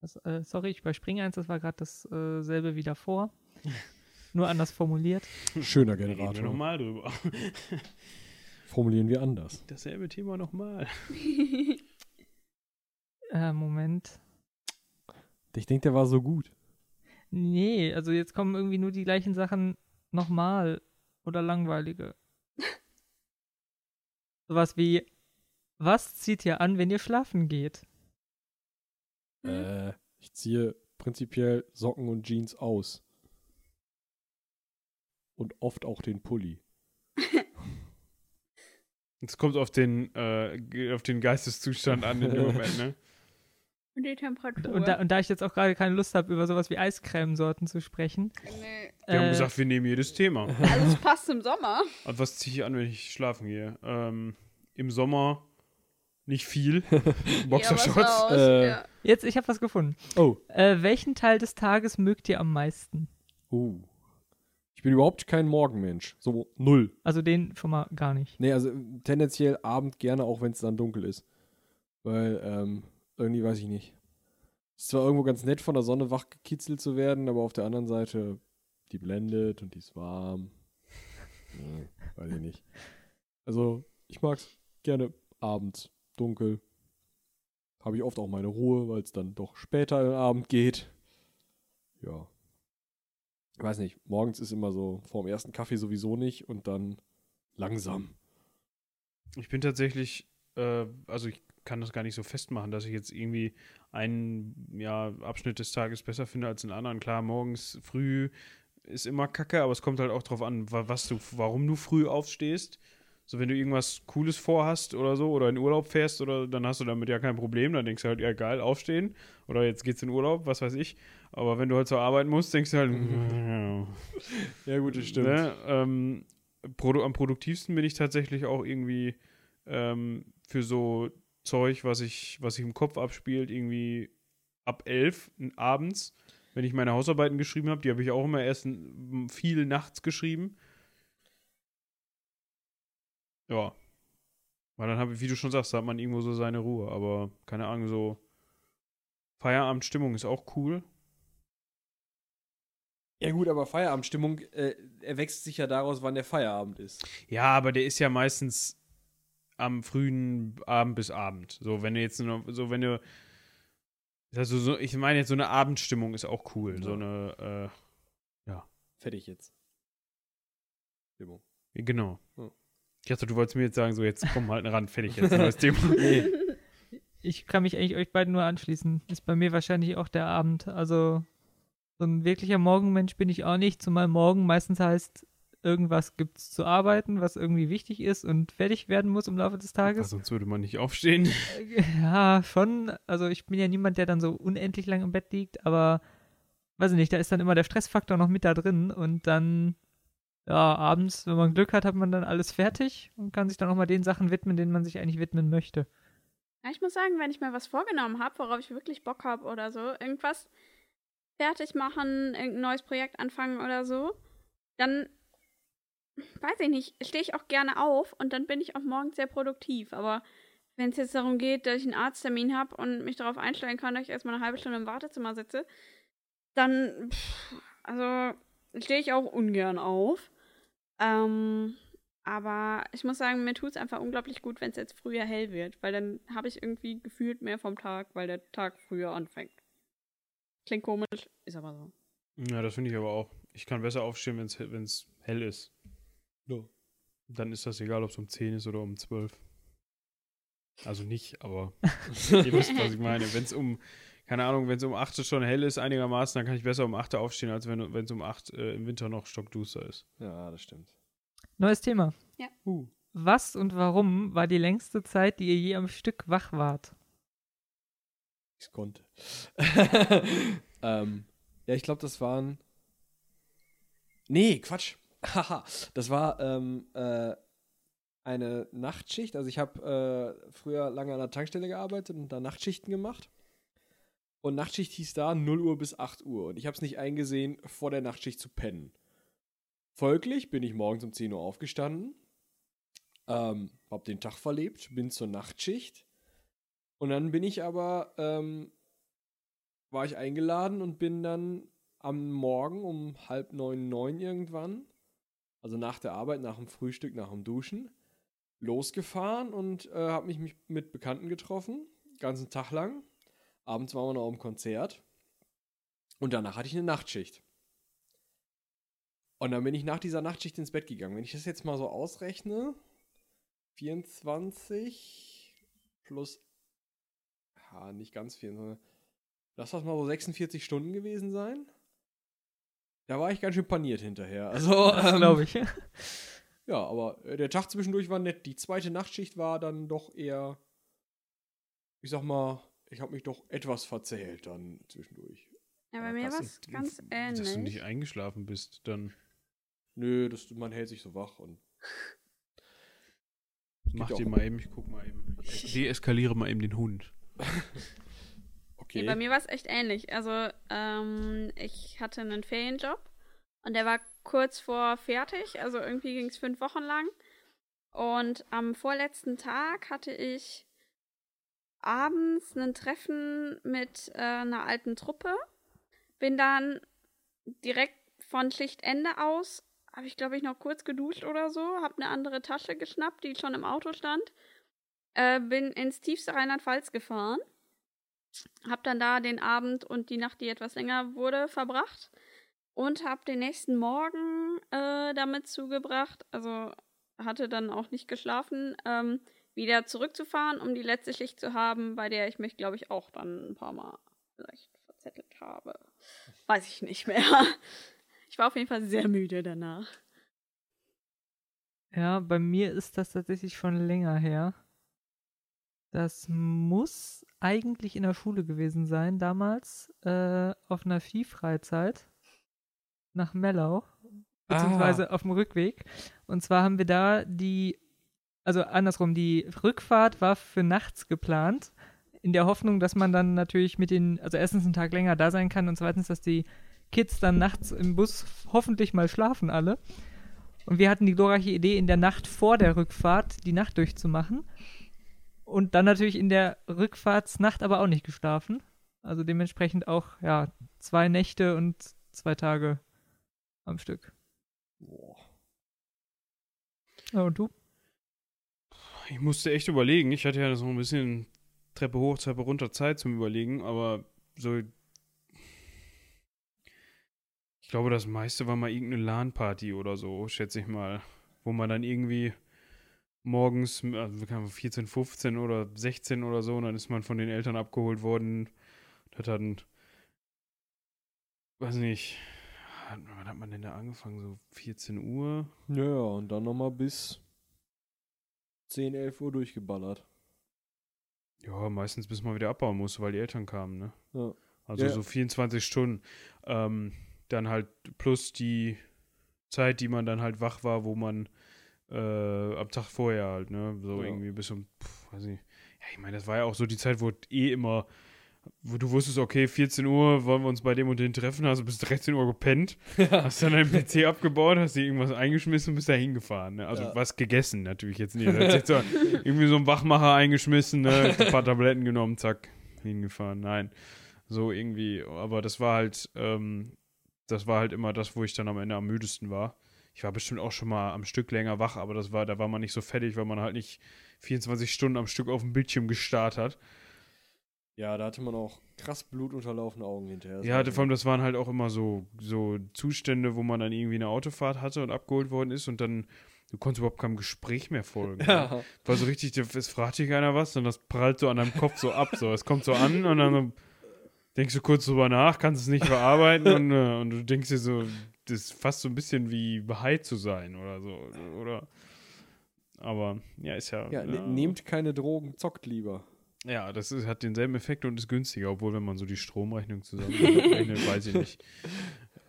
Das, äh, sorry, ich überspringe eins, das war gerade dasselbe wie davor. [laughs] Nur anders formuliert.
Schöner
Reden wir
Generator.
nochmal drüber.
Formulieren wir anders.
Dasselbe Thema nochmal. [laughs]
Äh, Moment.
Ich denke, der war so gut.
Nee, also jetzt kommen irgendwie nur die gleichen Sachen nochmal oder langweilige. [laughs] Sowas wie, was zieht ihr an, wenn ihr schlafen geht?
Äh, ich ziehe prinzipiell Socken und Jeans aus. Und oft auch den Pulli. [laughs]
Es kommt auf den, äh, auf den Geisteszustand an in dem [laughs] Moment, ne?
Und die Temperatur.
Und da, und da ich jetzt auch gerade keine Lust habe, über sowas wie Eiscremesorten zu sprechen.
nee.
Wir haben
äh,
gesagt, wir nehmen jedes Thema.
Also es passt im Sommer. [laughs]
Und was ziehe ich an, wenn ich schlafen gehe? Ähm, Im Sommer nicht viel. [laughs] Boxershorts.
Äh,
ja.
Jetzt, ich habe was gefunden.
Oh.
Äh, welchen Teil des Tages mögt ihr am meisten?
Uh. Ich bin überhaupt kein Morgenmensch. So null.
Also den schon mal gar nicht.
Nee, also tendenziell Abend gerne, auch wenn es dann dunkel ist. Weil, ähm, irgendwie weiß ich nicht. Ist zwar irgendwo ganz nett, von der Sonne wachgekitzelt zu werden, aber auf der anderen Seite, die blendet und die ist warm. Nee, weiß ich nicht. Also, ich mag's gerne abends, dunkel. Habe ich oft auch meine Ruhe, weil es dann doch später im Abend geht. Ja. Ich weiß nicht, morgens ist immer so, vorm ersten Kaffee sowieso nicht und dann langsam.
Ich bin tatsächlich, äh, also ich kann das gar nicht so festmachen, dass ich jetzt irgendwie einen ja, Abschnitt des Tages besser finde als einen anderen. Klar, morgens früh ist immer kacke, aber es kommt halt auch drauf an, wa- was du, warum du früh aufstehst. So, wenn du irgendwas Cooles vorhast oder so oder in Urlaub fährst oder dann hast du damit ja kein Problem, dann denkst du halt, ja geil, aufstehen oder jetzt geht's in Urlaub, was weiß ich. Aber wenn du halt zur Arbeit musst, denkst du halt, [laughs]
Ja, gut, das
Ne? Ähm, produ am produktivsten bin ich tatsächlich auch irgendwie ähm, für so Zeug, was ich, was sich im Kopf abspielt, irgendwie ab elf abends, wenn ich meine Hausarbeiten geschrieben habe. Die habe ich auch immer erst viel nachts geschrieben. Ja. Weil dann habe ich, wie du schon sagst, da hat man irgendwo so seine Ruhe. Aber keine Ahnung, so Feierabendstimmung ist auch cool.
Ja gut, aber Feierabendstimmung äh, erwächst sich ja daraus, wann der Feierabend ist.
Ja, aber der ist ja meistens am frühen Abend bis Abend. So, wenn du jetzt nur, so, wenn du, also so, ich meine jetzt so eine Abendstimmung ist auch cool. So
Ja.
eine,
Fertig jetzt. Stimmung.
äh, genau.
Ja.
Ich dachte, du wolltest mir jetzt sagen, so jetzt komm halt ran, fertig jetzt, neues Thema. [laughs]
Nee.
Ich kann mich eigentlich euch beiden nur anschließen. Ist bei mir wahrscheinlich auch der Abend. Also so ein wirklicher Morgenmensch bin ich auch nicht, zumal morgen meistens heißt, irgendwas gibt's zu arbeiten, was irgendwie wichtig ist und fertig werden muss im Laufe des Tages.
sonst würde man nicht aufstehen. [laughs]
Ja, schon. Also ich bin ja niemand, der dann so unendlich lang im Bett liegt, aber weiß ich nicht, da ist dann immer der Stressfaktor noch mit da drin und dann, ja, abends, wenn man Glück hat, hat man dann alles fertig und kann sich dann auch mal den Sachen widmen, denen man sich eigentlich widmen möchte.
Ja, ich muss sagen, wenn ich mir was vorgenommen habe, worauf ich wirklich Bock habe oder so, irgendwas fertig machen, irgendein neues Projekt anfangen oder so, dann weiß ich nicht, stehe ich auch gerne auf und dann bin ich auch morgens sehr produktiv. Aber wenn es jetzt darum geht, dass ich einen Arzttermin habe und mich darauf einstellen kann, dass ich erstmal eine halbe Stunde im Wartezimmer sitze, dann, pff, also stehe ich auch ungern auf. Ähm, aber ich muss sagen, mir tut es einfach unglaublich gut, wenn es jetzt früher hell wird, weil dann habe ich irgendwie gefühlt mehr vom Tag, weil der Tag früher anfängt. Klingt komisch, ist aber so.
Ja, das finde ich aber auch. Ich kann besser aufstehen, wenn es hell ist.
Ja.
Dann ist das egal, ob es um 10 ist oder um 12. Also nicht, aber [laughs] ihr wisst, was ich meine. Wenn es um, keine Ahnung, wenn es um 8 schon hell ist einigermaßen, dann kann ich besser um 8 aufstehen, als wenn es um 8 äh, im Winter noch stockduster ist.
Ja, das stimmt.
Neues Thema.
Uh.
Was und warum war die längste Zeit, die ihr je am Stück wach wart?
Ich konnte. [laughs] ähm, ja, ich glaube, das waren. Nee, Quatsch. Haha. [laughs] das war ähm, äh, eine Nachtschicht. Also ich habe äh, früher lange an der Tankstelle gearbeitet und da Nachtschichten gemacht. Und Nachtschicht hieß da 0 Uhr bis 8 Uhr. Und ich habe es nicht eingesehen, vor der Nachtschicht zu pennen. Folglich bin ich morgens um 10 Uhr aufgestanden, ähm, hab den Tag verlebt, bin zur Nachtschicht. Und dann bin ich aber, ähm, war ich eingeladen und bin dann am Morgen um halb neun, neun irgendwann, also nach der Arbeit, nach dem Frühstück, nach dem Duschen, losgefahren und äh, habe mich mit Bekannten getroffen, ganzen Tag lang. Abends waren wir noch am Konzert. Und danach hatte ich eine Nachtschicht. Und dann bin ich nach dieser Nachtschicht ins Bett gegangen. Wenn ich das jetzt mal so ausrechne, 24 plus, ja, nicht ganz 24, lass das mal so 46 Stunden gewesen sein. Da war ich ganz schön paniert hinterher. Also, [laughs] ähm,
glaube ich. [laughs]
Ja, aber äh, der Tag zwischendurch war nett. Die zweite Nachtschicht war dann doch eher, ich sag mal, ich habe mich doch etwas verzählt dann zwischendurch.
Ja, bei mir war es ganz
Dass du nicht
ähnlich.
eingeschlafen bist, dann
Nö, das, man hält sich so wach und [laughs]
mach dir mal eben, ich guck mal eben. Ich deeskaliere mal eben den Hund. [laughs]
okay.
Nee, bei mir war es echt ähnlich. Also, ähm, ich hatte einen Ferienjob und der war kurz vor fertig. Also irgendwie ging es fünf Wochen lang. Und am vorletzten Tag hatte ich abends ein Treffen mit äh, einer alten Truppe. Bin dann direkt von Schichtende aus, habe ich glaube ich noch kurz geduscht oder so, habe eine andere Tasche geschnappt, die schon im Auto stand. Äh, bin ins tiefste Rheinland-Pfalz gefahren. Hab dann da den Abend und die Nacht, die etwas länger wurde, verbracht. Und hab den nächsten Morgen äh, damit zugebracht, also hatte dann auch nicht geschlafen, ähm, wieder zurückzufahren, um die letzte Schicht zu haben, bei der ich mich, glaube ich, auch dann ein paar Mal vielleicht verzettelt habe. Weiß ich nicht mehr. [laughs] Ich war auf jeden Fall sehr müde danach.
Ja, bei mir ist das tatsächlich schon länger her. Das muss eigentlich in der Schule gewesen sein, damals, äh, auf einer Viehfreizeit nach Mellau, beziehungsweise auf dem Rückweg. Und zwar haben wir da die, also andersrum, die Rückfahrt war für nachts geplant, in der Hoffnung, dass man dann natürlich mit den, also erstens einen Tag länger da sein kann und zweitens, dass die Kids dann nachts im Bus hoffentlich mal schlafen alle. Und wir hatten die glorreiche Idee, in der Nacht vor der Rückfahrt die Nacht durchzumachen. Und dann natürlich in der Rückfahrtsnacht aber auch nicht geschlafen. Also dementsprechend auch, ja, zwei Nächte und zwei Tage am Stück.
Boah.
Ja, und du?
Ich musste echt überlegen. Ich hatte ja so ein bisschen Treppe hoch, Treppe runter Zeit zum Überlegen, aber so. Ich glaube, das meiste war mal irgendeine LAN-Party oder so, schätze ich mal. Wo man dann irgendwie morgens, also wir kamen 14, 15 oder 16 oder so, und dann ist man von den Eltern abgeholt worden. Hat dann, weiß nicht, wann hat man denn da angefangen? So 14 Uhr?
Ja, und dann nochmal bis 10, 11 Uhr durchgeballert.
Ja, meistens bis man wieder abbauen musste, weil die Eltern kamen, ne?
Ja.
Also
Ja.
so 24 Stunden. Ähm, dann halt plus die Zeit, die man dann halt wach war, wo man äh, am Tag vorher halt, ne? So
Ja.
irgendwie bis um, pff, weiß nicht. Ja, ich meine, das war ja auch so die Zeit, wo eh immer, wo du wusstest, okay, 14 Uhr wollen wir uns bei dem und den treffen, hast du bis 13 Uhr gepennt, [laughs] hast dann deinen PC abgebaut, hast dir irgendwas eingeschmissen und bist da hingefahren, ne? Also
Ja.
was gegessen natürlich jetzt nicht. Jetzt so irgendwie so ein Wachmacher eingeschmissen, ne? ein paar Tabletten genommen, zack, hingefahren. Nein. So irgendwie, aber das war halt, ähm, das war halt immer das, wo ich dann am Ende am müdesten war. Ich war bestimmt auch schon mal am Stück länger wach, aber das war, da war man nicht so fertig, weil man halt nicht 24 Stunden am Stück auf dem Bildschirm gestarrt hat.
Ja, da hatte man auch krass blutunterlaufene Augen hinterher. Das
Ja, vor allem, das waren halt auch immer so, so Zustände, wo man dann irgendwie eine Autofahrt hatte und abgeholt worden ist und dann, du konntest überhaupt keinem Gespräch mehr folgen. ne?
Ja.
War so richtig, es fragt dich keiner was und das prallt so an deinem Kopf so ab. So. Es kommt so an und dann denkst du kurz drüber nach, kannst es nicht verarbeiten und, äh, und du denkst dir so, das ist fast so ein bisschen wie Bahai zu sein oder so. Oder? Aber ja, ist ja.
Ja, ne, nehmt keine Drogen, zockt lieber.
Ja, das ist, hat denselben Effekt und ist günstiger, obwohl, wenn man so die Stromrechnung [laughs] zusammenrechnet, weiß ich nicht.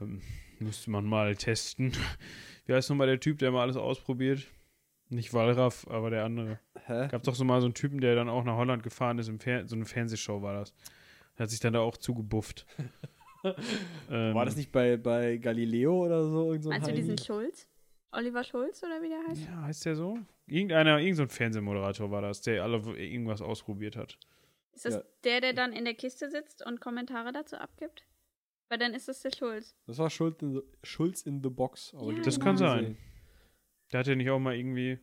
Ähm, müsste man mal testen. Wie heißt nochmal der Typ, der mal alles ausprobiert? Nicht Wallraff, aber der andere.
Hä?
Gab doch so mal so einen Typen, der dann auch nach Holland gefahren ist, im Fer so eine Fernsehshow war das. Der hat sich dann da auch zugebufft. ähm, [laughs]
War das nicht bei, bei Galileo oder so? So ein
Meinst du diesen Schulz? Oliver Schulz oder wie der heißt?
Ja, heißt der so? Irgendeiner, irgendein so ein Fernsehmoderator war das, der alle irgendwas ausprobiert hat.
Ist das
Ja.
der, der dann in der Kiste sitzt und Kommentare dazu abgibt? Weil dann ist das der Schulz.
Das war Schulz in the, Schulz in the Box. Aber
Ja,
Das
genau.
kann sein. Der hat ja nicht auch mal irgendwie.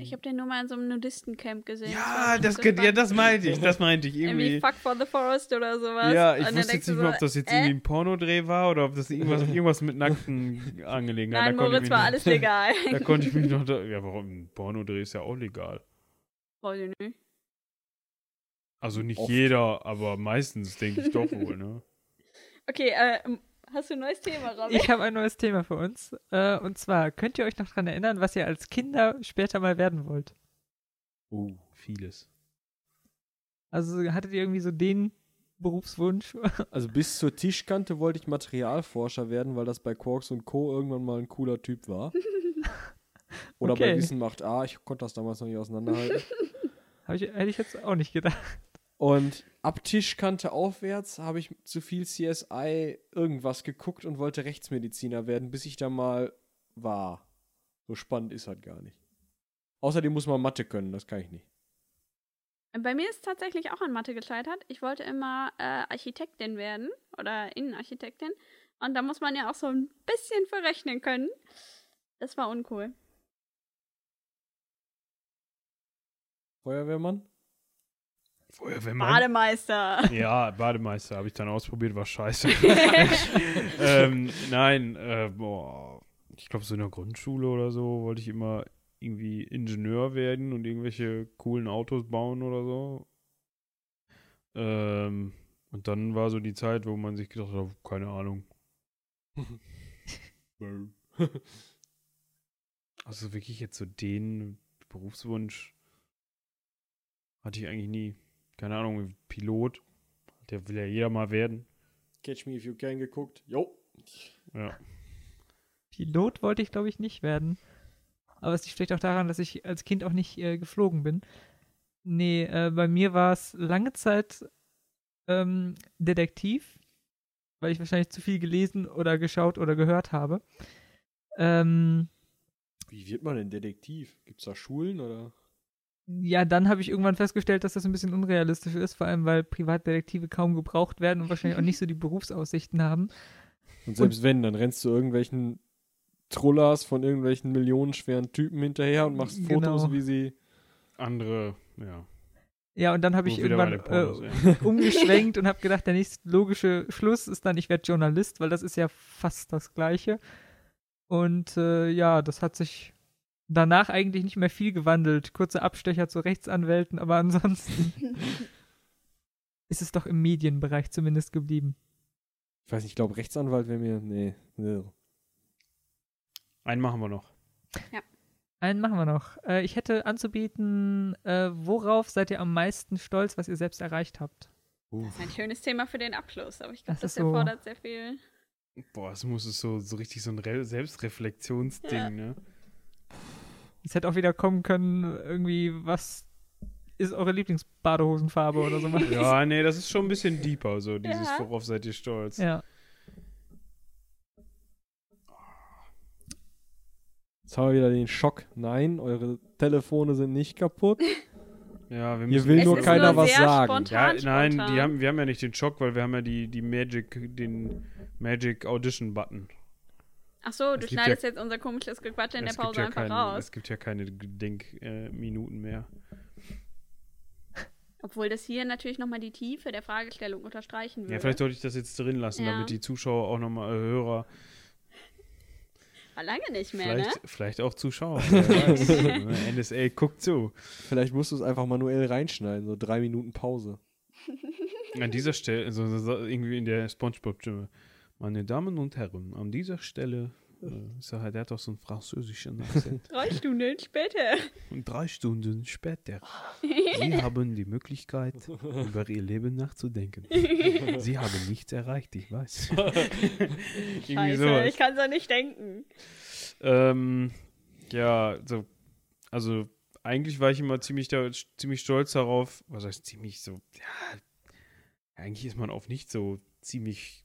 Ich habe den nur mal in so einem Nudistencamp gesehen.
ja, das, könnte- ja, das meinte ich, das meinte ich
Irgendwie
irgendwie.
Fuck for the Forest oder sowas.
Ja, ich wusste jetzt nicht mehr,
so,
ob das jetzt
äh?
irgendwie ein Pornodreh war oder ob das irgendwas, irgendwas mit nackten [laughs] Angelegenheiten.
Nein,
da
Moritz war
noch-
alles legal. [laughs]
Da konnte ich mich noch. [laughs] Da, ja, warum? Ein Pornodreh ist ja auch legal.
Weiß ich nicht.
Also nicht
Oft.
jeder, aber meistens denke ich doch wohl, ne?
Okay, äh, hast du ein neues Thema, Robin?
Ich habe ein neues Thema für uns. Äh, und zwar, könnt ihr euch noch daran erinnern, was ihr als Kinder später mal werden wollt?
Oh, vieles.
Also hattet ihr irgendwie so den Berufswunsch? [laughs]
Also bis zur Tischkante wollte ich Materialforscher werden, weil das bei Quarks und Co. irgendwann mal ein cooler Typ war. [laughs] Oder bei
Okay.
Wissen macht A, ich konnte das damals noch nicht auseinanderhalten. [laughs]
Hab ich, hätte ich jetzt auch nicht gedacht.
Und ab Tischkante aufwärts habe ich zu viel CSI irgendwas geguckt und wollte Rechtsmediziner werden, bis ich da mal war. So spannend ist halt gar nicht. Außerdem muss man Mathe können, das kann ich nicht.
Bei mir ist tatsächlich auch an Mathe gescheitert. Ich wollte immer äh, Architektin werden oder Innenarchitektin. Und da muss man ja auch so ein bisschen verrechnen können. Das war uncool.
Feuerwehrmann?
Feuerwehrmann.
Bademeister.
Ja, Bademeister habe ich dann ausprobiert, war scheiße. [laughs] ähm, nein, äh, boah, ich glaube, so in der Grundschule oder so wollte ich immer irgendwie Ingenieur werden und irgendwelche coolen Autos bauen oder so. Ähm, und dann war so die Zeit, wo man sich gedacht hat, keine Ahnung. [laughs] [laughs] Also wirklich jetzt so den Berufswunsch hatte ich eigentlich nie. Keine Ahnung, Pilot. Der will ja jeder mal werden.
Catch me if you can geguckt. Jo.
Ja.
Pilot wollte ich, glaube ich, nicht werden. Aber es liegt vielleicht auch daran, dass ich als Kind auch nicht äh, geflogen bin. Nee, äh, bei mir war es lange Zeit ähm, Detektiv, weil ich wahrscheinlich zu viel gelesen oder geschaut oder gehört habe. Ähm,
Wie wird man denn Detektiv? Gibt's da Schulen oder?
Ja, dann habe ich irgendwann festgestellt, dass das ein bisschen unrealistisch ist, vor allem weil Privatdetektive kaum gebraucht werden und wahrscheinlich auch nicht so die Berufsaussichten haben.
Und selbst wenn, dann rennst du irgendwelchen Trullers von irgendwelchen millionenschweren Typen hinterher und machst
Genau.
Fotos, wie sie.
Andere, ja.
Ja, und dann habe ich irgendwann
Pornos,
äh, [laughs] [laughs] umgeschwenkt und habe gedacht, der nächste logische Schluss ist dann, ich werde Journalist, weil das ist ja fast das Gleiche. Und äh, ja, das hat sich danach eigentlich nicht mehr viel gewandelt. Kurze Abstecher zu Rechtsanwälten, aber ansonsten [laughs] ist es doch im Medienbereich zumindest geblieben.
Ich weiß nicht, ich glaube, Rechtsanwalt wäre mir. Nee. nee.
Einen machen wir noch.
Einen machen wir noch. Äh, ich hätte anzubieten, äh, worauf seid ihr am meisten stolz, was ihr selbst erreicht habt?
Das ist ein schönes Thema für den Abschluss, aber ich glaube,
Das
das,
ist so-
erfordert sehr viel.
Boah, es muss es so, so richtig so ein Re Selbstreflexionsding,
Ja.
ne?
Es hätte auch wieder kommen können, irgendwie, was ist eure Lieblingsbadehosenfarbe oder so.
Ja, nee, das ist schon ein bisschen deeper, so dieses,
Ja.
worauf seid ihr stolz?
ja.
Jetzt haben wir wieder den Schock. Nein, eure Telefone sind nicht kaputt. [laughs]
Ja, wir
Hier
müssen
will
Es
nur keiner was
sehr
sagen.
Spontan,
Ja, nein,
spontan.
die haben, wir haben ja nicht den Schock, weil wir haben ja die, die Magic, den Magic Audition Button.
Ach so, du schneidest jetzt unser komisches Gequatsche in der Pause
ja
einfach
keine,
raus.
Es gibt ja keine Gedenkminuten äh, Minuten mehr.
Obwohl das hier natürlich nochmal die Tiefe der Fragestellung unterstreichen würde.
Ja, vielleicht sollte ich das jetzt drin lassen,
Ja.
damit die Zuschauer auch nochmal, äh, Hörer,
War lange nicht mehr,
vielleicht,
ne?
vielleicht auch Zuschauer. wer weiß. [laughs] NSA guckt zu.
Vielleicht musst du es einfach manuell reinschneiden, so drei Minuten Pause.
An dieser Stelle, also so irgendwie in der Spongebob-Stimme. Meine Damen und Herren, an dieser Stelle, äh, halt- der hat doch so einen französischen Akzent. [laughs]
Drei Stunden später.
Und drei Stunden später, [laughs] Sie haben die Möglichkeit, über Ihr Leben nachzudenken. [laughs] Sie haben nichts erreicht, ich weiß.
Scheiße, ich kann so nicht denken.
Ähm, ja, so, also eigentlich war ich immer ziemlich, da, ziemlich stolz darauf, was heißt ziemlich so, ja, eigentlich ist man auf nicht so ziemlich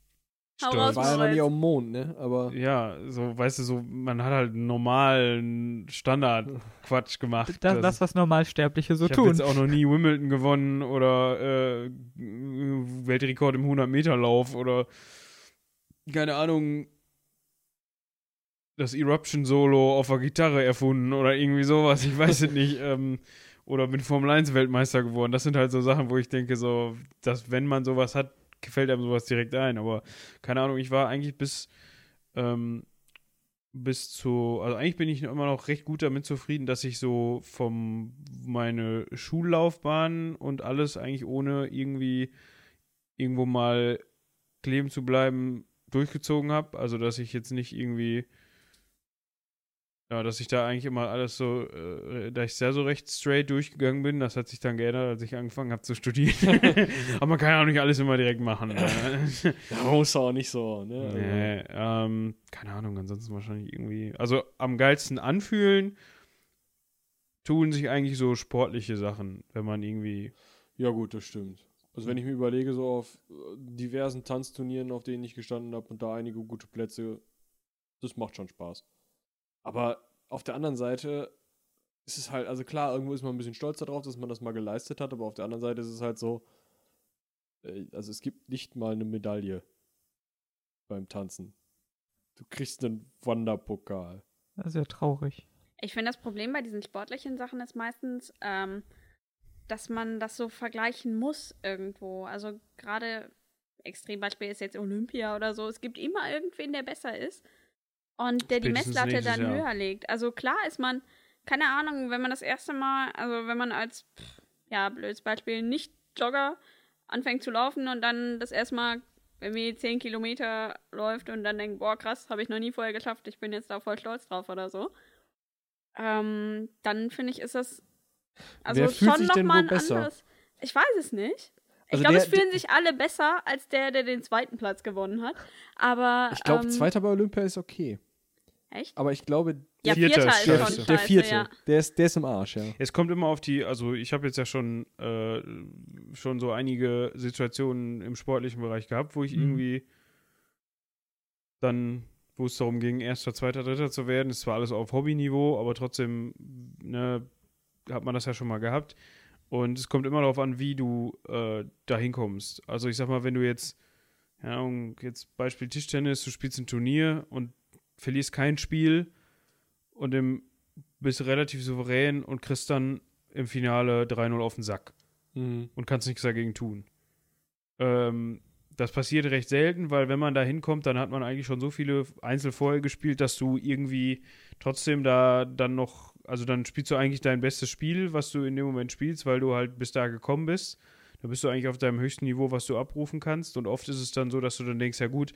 Raus,
War ja noch nie auf dem Mond, ne? Aber
Ja, so, weißt du, so, man hat halt einen normalen Standard-Quatsch gemacht.
Das, das, was Normalsterbliche so
ich habe
tun.
jetzt auch noch nie Wimbledon gewonnen oder äh, Weltrekord im 100-Meter-Lauf oder keine Ahnung, das Eruption-Solo auf der Gitarre erfunden oder irgendwie sowas, ich weiß es nicht. [laughs] Ähm, oder bin Formel 1 Weltmeister geworden. Das sind halt so Sachen, wo ich denke, so, dass wenn man sowas hat, gefällt einem sowas direkt ein. Aber keine Ahnung, ich war eigentlich bis, ähm, bis zu, also eigentlich bin ich immer noch recht gut damit zufrieden, dass ich so vom meine Schullaufbahn und alles eigentlich ohne irgendwie irgendwo mal kleben zu bleiben durchgezogen habe. Also dass ich jetzt nicht irgendwie ja, dass ich da eigentlich immer alles so, äh, da ich sehr so recht straight durchgegangen bin, das hat sich dann geändert, als ich angefangen habe zu studieren. [laughs] Aber man kann ja auch nicht alles immer direkt machen. Ne? [laughs]
Da muss auch nicht so, ne?
nee, ähm, keine Ahnung, ansonsten wahrscheinlich irgendwie. Also am geilsten anfühlen tun sich eigentlich so sportliche Sachen, wenn man irgendwie.
Ja, gut, das stimmt. Also, wenn ich mir überlege, so auf äh, diversen Tanzturnieren, auf denen ich gestanden habe und da einige gute Plätze, das macht schon Spaß. Aber auf der anderen Seite ist es halt, also klar, irgendwo ist man ein bisschen stolz darauf, dass man das mal geleistet hat, aber auf der anderen Seite ist es halt so, äh, also es gibt nicht mal eine Medaille beim Tanzen. Du kriegst einen Wanderpokal.
Das ist ja traurig.
Ich finde, das Problem bei diesen sportlichen Sachen ist meistens, ähm, dass man das so vergleichen muss irgendwo. Also gerade Extrembeispiel ist jetzt Olympia oder so. Es gibt immer irgendwen, der besser ist und der die Messlatte dann
Jahr.
höher legt. Also klar ist man, keine Ahnung, wenn man das erste Mal, also wenn man als, pff, ja, blödes Beispiel, Nicht-Jogger anfängt zu laufen und dann das erste Mal irgendwie 10 Kilometer läuft und dann denkt, boah, krass, habe ich noch nie vorher geschafft, ich bin jetzt da voll stolz drauf oder so. Ähm, dann finde ich, ist das also schon nochmal ein
besser?
anderes. Ich weiß es nicht. Ich
Also
glaube,
der-
es fühlen sich alle besser als der, der den zweiten Platz gewonnen hat. Aber
Ich glaube,
ähm,
Zweiter bei Olympia ist okay.
Echt?
Aber ich glaube,
Ja,
Vierter
Vierter
ist
ist
scheiße.
schon
der,
scheiße,
der vierte,
ja.
der, ist, der ist im Arsch, ja.
Es kommt immer auf die, also ich habe jetzt ja schon, äh, schon so einige Situationen im sportlichen Bereich gehabt, wo ich
Mhm.
irgendwie dann, wo es darum ging, erster, zweiter, dritter zu werden. Es war alles auf Hobbyniveau, aber trotzdem ne, hat man das ja schon mal gehabt. Und es kommt immer darauf an, wie du äh, da hinkommst. Also ich sag mal, wenn du jetzt, ja, jetzt Beispiel Tischtennis, du spielst ein Turnier und verlierst kein Spiel und im, bist relativ souverän und kriegst dann im Finale 3-0 auf den Sack
Mhm.
und kannst nichts dagegen tun. Ähm, das passiert recht selten, weil wenn man da hinkommt, dann hat man eigentlich schon so viele Einzel vorher gespielt, dass du irgendwie trotzdem da dann noch, also dann spielst du eigentlich dein bestes Spiel, was du in dem Moment spielst, weil du halt bis da gekommen bist. Da bist du eigentlich auf deinem höchsten Niveau, was du abrufen kannst. Und oft ist es dann so, dass du dann denkst, ja gut,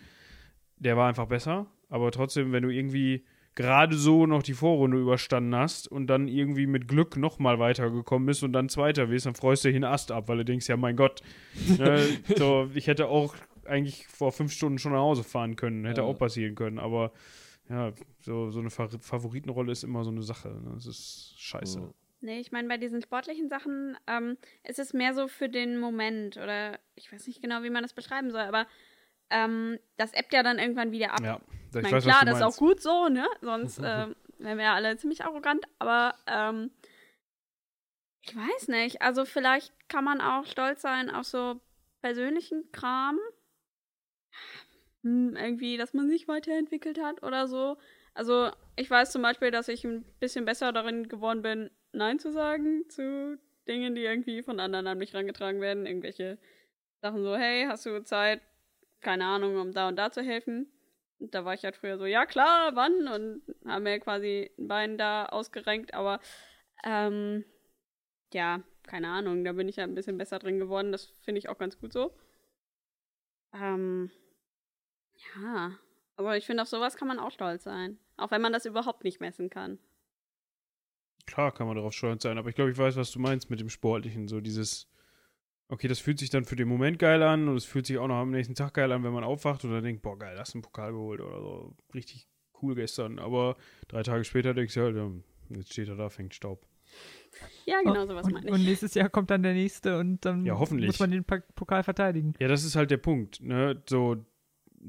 der war einfach besser. Aber trotzdem, wenn du irgendwie gerade so noch die Vorrunde überstanden hast und dann irgendwie mit Glück nochmal weitergekommen bist und dann Zweiter wirst, dann freust du dich einen Ast ab, weil du denkst, ja mein Gott, ne, [laughs] so, ich hätte auch eigentlich vor fünf Stunden schon nach Hause fahren können, hätte
Ja.
auch passieren können, aber ja, so, so eine Fa Favoritenrolle ist immer so eine Sache, ne? das ist scheiße.
Ja.
Nee, ich meine, bei diesen sportlichen Sachen ähm, ist es mehr so für den Moment oder ich weiß nicht genau, wie man das beschreiben soll, aber ähm, das ebbt ja dann irgendwann wieder ab.
Ja,
ich
ich
meine,
weiß,
klar,
was du
das ist auch gut so, ne? Sonst [laughs] ähm, wären wir ja alle ziemlich arrogant, aber ähm, ich weiß nicht. Also vielleicht kann man auch stolz sein auf so persönlichen Kram. Hm, irgendwie, dass man sich weiterentwickelt hat oder so. Also ich weiß zum Beispiel, dass ich ein bisschen besser darin geworden bin, Nein zu sagen zu Dingen, die irgendwie von anderen an mich rangetragen werden. Irgendwelche Sachen so, hey, hast du Zeit, keine Ahnung, um da und da zu helfen? Und da war ich halt früher so, ja klar, wann? Und haben mir quasi ein Bein da ausgerenkt, aber ähm, ja, keine Ahnung, da bin ich ja ein bisschen besser drin geworden. Das finde ich auch ganz gut so. Ähm, ja, aber ich finde, auf sowas kann man auch stolz sein. Auch wenn man das überhaupt nicht messen kann.
Klar kann man darauf stolz sein, aber ich glaube, ich weiß, was du meinst mit dem Sportlichen. So dieses, okay, das fühlt sich dann für den Moment geil an und es fühlt sich auch noch am nächsten Tag geil an, wenn man aufwacht und dann denkt, boah, geil, hast du einen Pokal geholt oder so. Richtig cool gestern. Aber drei Tage später denkst du, ja, jetzt steht er da, fängt Staub.
Ja, genau sowas
und,
meine
und
ich.
nächstes Jahr kommt dann der nächste und dann
Ja, hoffentlich.
muss man den Pokal verteidigen.
Ja, das ist halt der Punkt. Ne? So,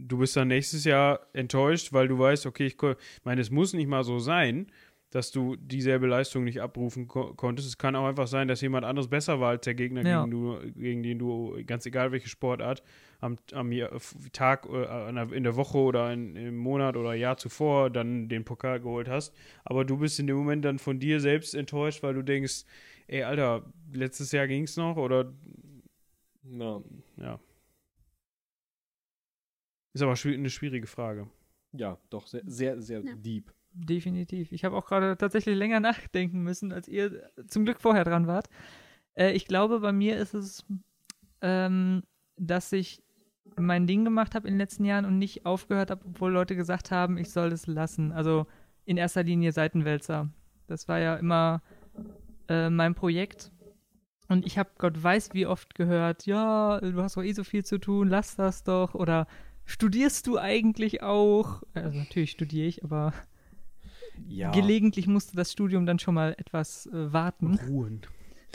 du bist dann nächstes Jahr enttäuscht, weil du weißt, okay, ich, meine, es muss nicht mal so sein, dass du dieselbe Leistung nicht abrufen ko konntest. Es kann auch einfach sein, dass jemand anderes besser war als der Gegner,
Ja.
gegen, du, gegen den du, ganz egal welche Sportart, am, am Tag, äh, in der Woche oder in, im Monat oder Jahr zuvor dann den Pokal geholt hast. Aber du bist in dem Moment dann von dir selbst enttäuscht, weil du denkst, ey, Alter, letztes Jahr ging's noch oder
Na,
ja. Ist aber eine schwierige Frage.
Ja, doch, sehr, sehr, sehr
Ja.
deep.
Definitiv. Ich habe auch gerade tatsächlich länger [laughs] nachdenken müssen, als ihr zum Glück vorher dran wart. Äh, ich glaube, bei mir ist es, ähm, dass ich mein Ding gemacht habe in den letzten Jahren und nicht aufgehört habe, obwohl Leute gesagt haben, ich soll es lassen. Also in erster Linie Seitenwälzer. Das war ja immer äh, mein Projekt. Und ich habe Gott weiß wie oft gehört, ja, du hast doch eh so viel zu tun, lass das doch. Oder studierst du eigentlich auch? Also natürlich studiere ich, aber
Ja.
gelegentlich musste das Studium dann schon mal etwas äh, warten.
Ruhen.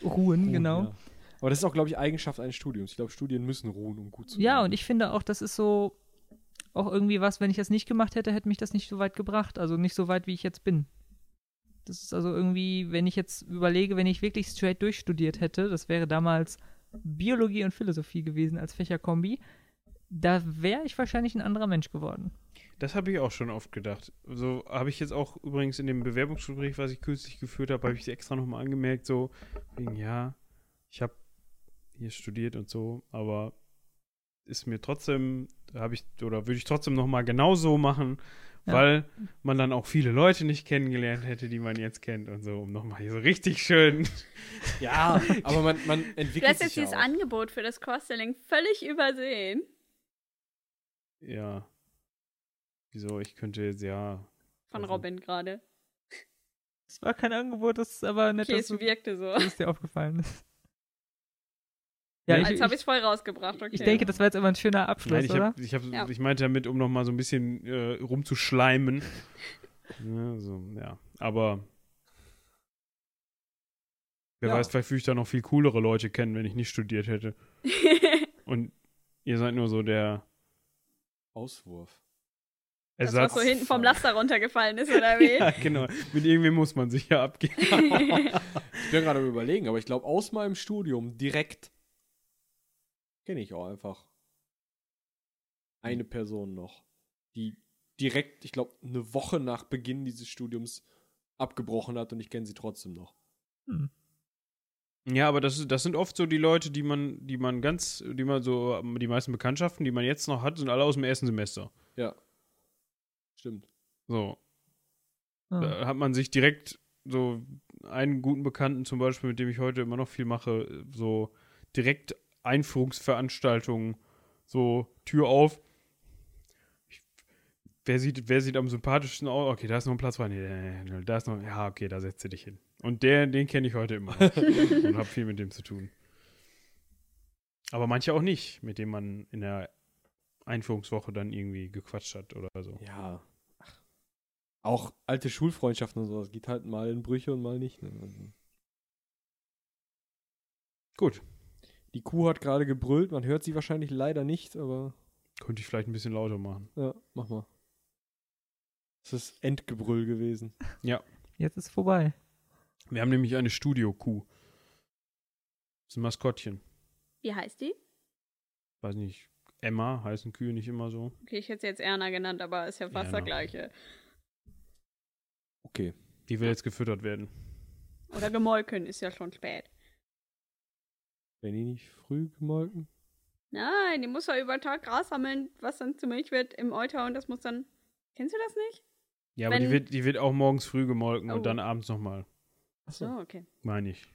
Ruhen,
Ruhen,
genau.
Ja. Aber das ist auch, glaube ich, Eigenschaft eines Studiums. Ich glaube, Studien müssen ruhen, um gut zu
Ja,
werden.
und ich finde auch, das ist so auch irgendwie was, wenn ich das nicht gemacht hätte, hätte mich das nicht so weit gebracht. Also nicht so weit, wie ich jetzt bin. Das ist also irgendwie, wenn ich jetzt überlege, wenn ich wirklich straight durchstudiert hätte, das wäre damals Biologie und Philosophie gewesen als Fächerkombi, da wäre ich wahrscheinlich ein anderer Mensch geworden.
Das habe ich auch schon oft gedacht. So habe ich jetzt auch übrigens in dem Bewerbungsgespräch, was ich kürzlich geführt habe, habe ich extra nochmal angemerkt, so, wegen, ja, ich habe hier studiert und so, aber ist mir trotzdem, habe ich, oder würde ich trotzdem nochmal genauso machen,
Ja.
weil man dann auch viele Leute nicht kennengelernt hätte, die man jetzt kennt und so, um nochmal hier so richtig schön.
Ja, aber man, man [laughs]
Du
entwickelt
hast jetzt
sich ja
dieses
auch.
Angebot für das Cross-Selling völlig übersehen.
Ja. Wieso? Ich könnte jetzt ja.
Von
Also-
Robin gerade.
Es war kein Angebot, das ist aber nett,
Okay,
dass
es wirkte so.
dass es dir aufgefallen ist. Ja,
Als
ich,
habe
ich,
ich es voll rausgebracht. Okay.
ich denke, das war jetzt immer ein schöner Abschluss,
Nein, ich,
oder?
hab, ich, hab,
Ja.
ich meinte damit, um nochmal so ein bisschen äh, rumzuschleimen. [laughs] ja, so, ja. Aber wer
Ja.
weiß, vielleicht würde ich da noch viel coolere Leute kennen, wenn ich nicht studiert hätte. [laughs] Und ihr seid nur so der
Auswurf.
das,
Ersatz.
was so hinten vom Laster runtergefallen ist, oder wie? [laughs]
ja, genau. Mit irgendwem muss man sich ja abgeben. [laughs]
Ich bin gerade am überlegen, aber ich glaube, aus meinem Studium direkt kenne ich auch einfach eine Person noch, die direkt, ich glaube, eine Woche nach Beginn dieses Studiums abgebrochen hat und ich kenne sie trotzdem noch.
Hm.
Ja, aber das, ist- das sind oft so die Leute, die man, die man ganz, die man so, die meisten Bekanntschaften, die man jetzt noch hat, sind alle aus dem ersten Semester.
Ja. Stimmt.
So.
Ah.
Da hat man sich direkt so einen guten Bekannten zum Beispiel, mit dem ich heute immer noch viel mache, so direkt Einführungsveranstaltungen, so Tür auf. Ich, wer, sieht, wer sieht am sympathischsten aus? Okay, da ist noch ein Platz frei. Nee, da ist noch, ja, okay, da setzt du dich hin. Und der, den kenne ich heute immer [laughs] und habe viel mit dem zu tun. Aber manche auch nicht, mit dem man in der Einführungswoche dann irgendwie gequatscht hat oder so.
Ja. Ach. Auch alte Schulfreundschaften und sowas geht halt mal in Brüche und mal nicht. Ne? Also,
Gut,
die Kuh hat gerade gebrüllt, man hört sie wahrscheinlich leider nicht, aber
könnte ich vielleicht ein bisschen lauter machen.
ja, mach mal. Das ist Endgebrüll gewesen.
Jetzt ist vorbei.
Wir haben nämlich eine Studio-Kuh. Das ist ein Maskottchen.
Wie heißt die?
Weiß nicht. Emma heißen Kühe nicht immer so.
Okay, ich hätte sie jetzt Erna genannt, aber ist ja fast
Erna.
das gleiche.
Okay.
Die will jetzt gefüttert werden.
Oder gemolken, ist ja schon spät.
Wenn die nicht früh gemolken?
Nein, die muss ja über Tag Gras sammeln, was dann zu Milch wird im Euter und das muss dann. Kennst du das nicht?
Ja, aber die
Wenn-
wird, die wird auch morgens früh gemolken
Oh.
und dann abends nochmal.
Achso.
So, okay.
Meine ich.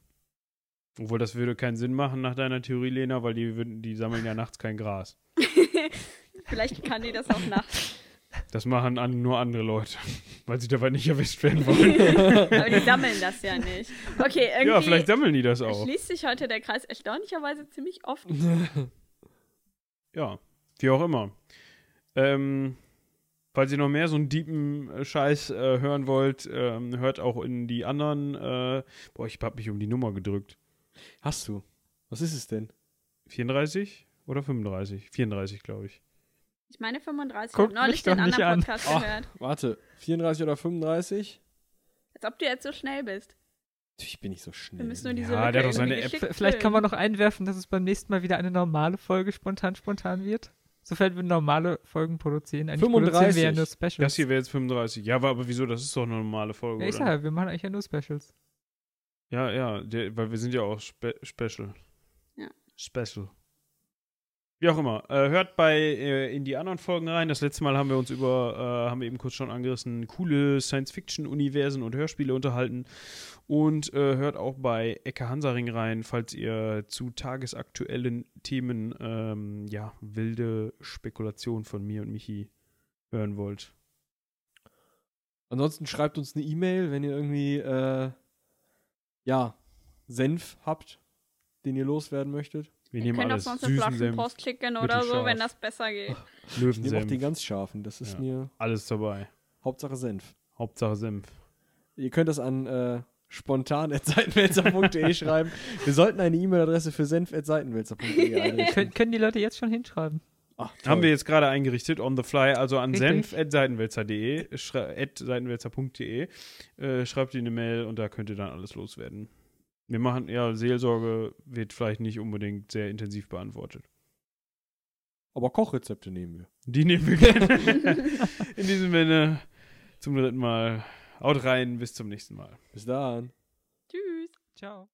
Obwohl, das würde keinen Sinn machen nach deiner Theorie, Lena, weil die, würden, die sammeln ja nachts kein Gras. [laughs]
Vielleicht kann die das auch nachts.
Das machen an, nur andere Leute, [laughs] weil sie dabei nicht erwischt werden wollen. [laughs]
Aber die sammeln das ja nicht. Okay, irgendwie
ja, vielleicht sammeln die das auch.
schließt sich heute der Kreis erstaunlicherweise ziemlich oft.
Ja, wie auch immer. Ähm, falls ihr noch mehr so einen deepen äh, Scheiß äh, hören wollt, ähm, hört auch in die anderen. Äh, boah, ich hab mich um die Nummer gedrückt.
Hast du? Was ist es denn?
34 oder 35? 34, glaube ich.
Ich meine 35.
Guckt
ich habe neulich den
nicht
anderen
an.
Podcast
Oh.
gehört.
Warte, 34 oder 35?
Als ob du jetzt so schnell bist.
Ich bin nicht so
Wir
schnell.
müssen nur diese
Ja, der hat doch seine App.
Vielleicht kann man
füllen.
noch einwerfen, dass es beim nächsten Mal wieder eine normale Folge spontan spontan wird. Sofern wir normale Folgen produzieren. Eigentlich produzieren wir ja
35.
nur Specials.
Das hier wäre jetzt 35. Ja, aber, aber wieso? Das ist doch eine normale Folge.
ja, ich
oder?
sag ja, wir machen eigentlich ja nur Specials.
Ja, ja, der, weil wir sind ja auch spe Special.
Ja.
Special. Wie auch immer. Äh, hört bei äh, in die anderen Folgen rein. Das letzte Mal haben wir uns über, äh, haben wir eben kurz schon angerissen, coole Science-Fiction-Universen und Hörspiele unterhalten. Und äh, hört auch bei Ecke Hansaring rein, falls ihr zu tagesaktuellen Themen ähm, ja, wilde Spekulation von mir und Michi hören wollt.
Ansonsten schreibt uns eine E-Mail, wenn ihr irgendwie, äh, ja, Senf habt, den ihr loswerden möchtet.
Wir
Ihr
nehmen
könnt
alles.
auf unsere
Süßen Senf,
Flaschenpost klicken oder so, wenn das besser geht. [laughs]
Ich nehme auch den
Löwensenf,
ganz scharfen. Das ist
Ja.
mir
alles dabei.
Hauptsache Senf.
Hauptsache Senf.
Ihr könnt das an äh, spontan.seitenwälzer.de [laughs] schreiben. Wir sollten eine E-Mail-Adresse für senf.seitenwälzer.de [laughs] einrichten.
Können, können die Leute jetzt schon hinschreiben?
Ach,
Haben wir jetzt gerade eingerichtet, on the fly, also an senf.seitenwälzer.de, seitenwälzer.de, äh, schreibt ihr eine Mail und da könnt ihr dann alles loswerden. Wir machen, ja, Seelsorge wird vielleicht nicht unbedingt sehr intensiv beantwortet.
Aber Kochrezepte nehmen wir.
Die nehmen wir gerne. In diesem Sinne, zum dritten Mal. Haut rein, bis zum nächsten Mal.
Bis dann.
Tschüss.
Ciao.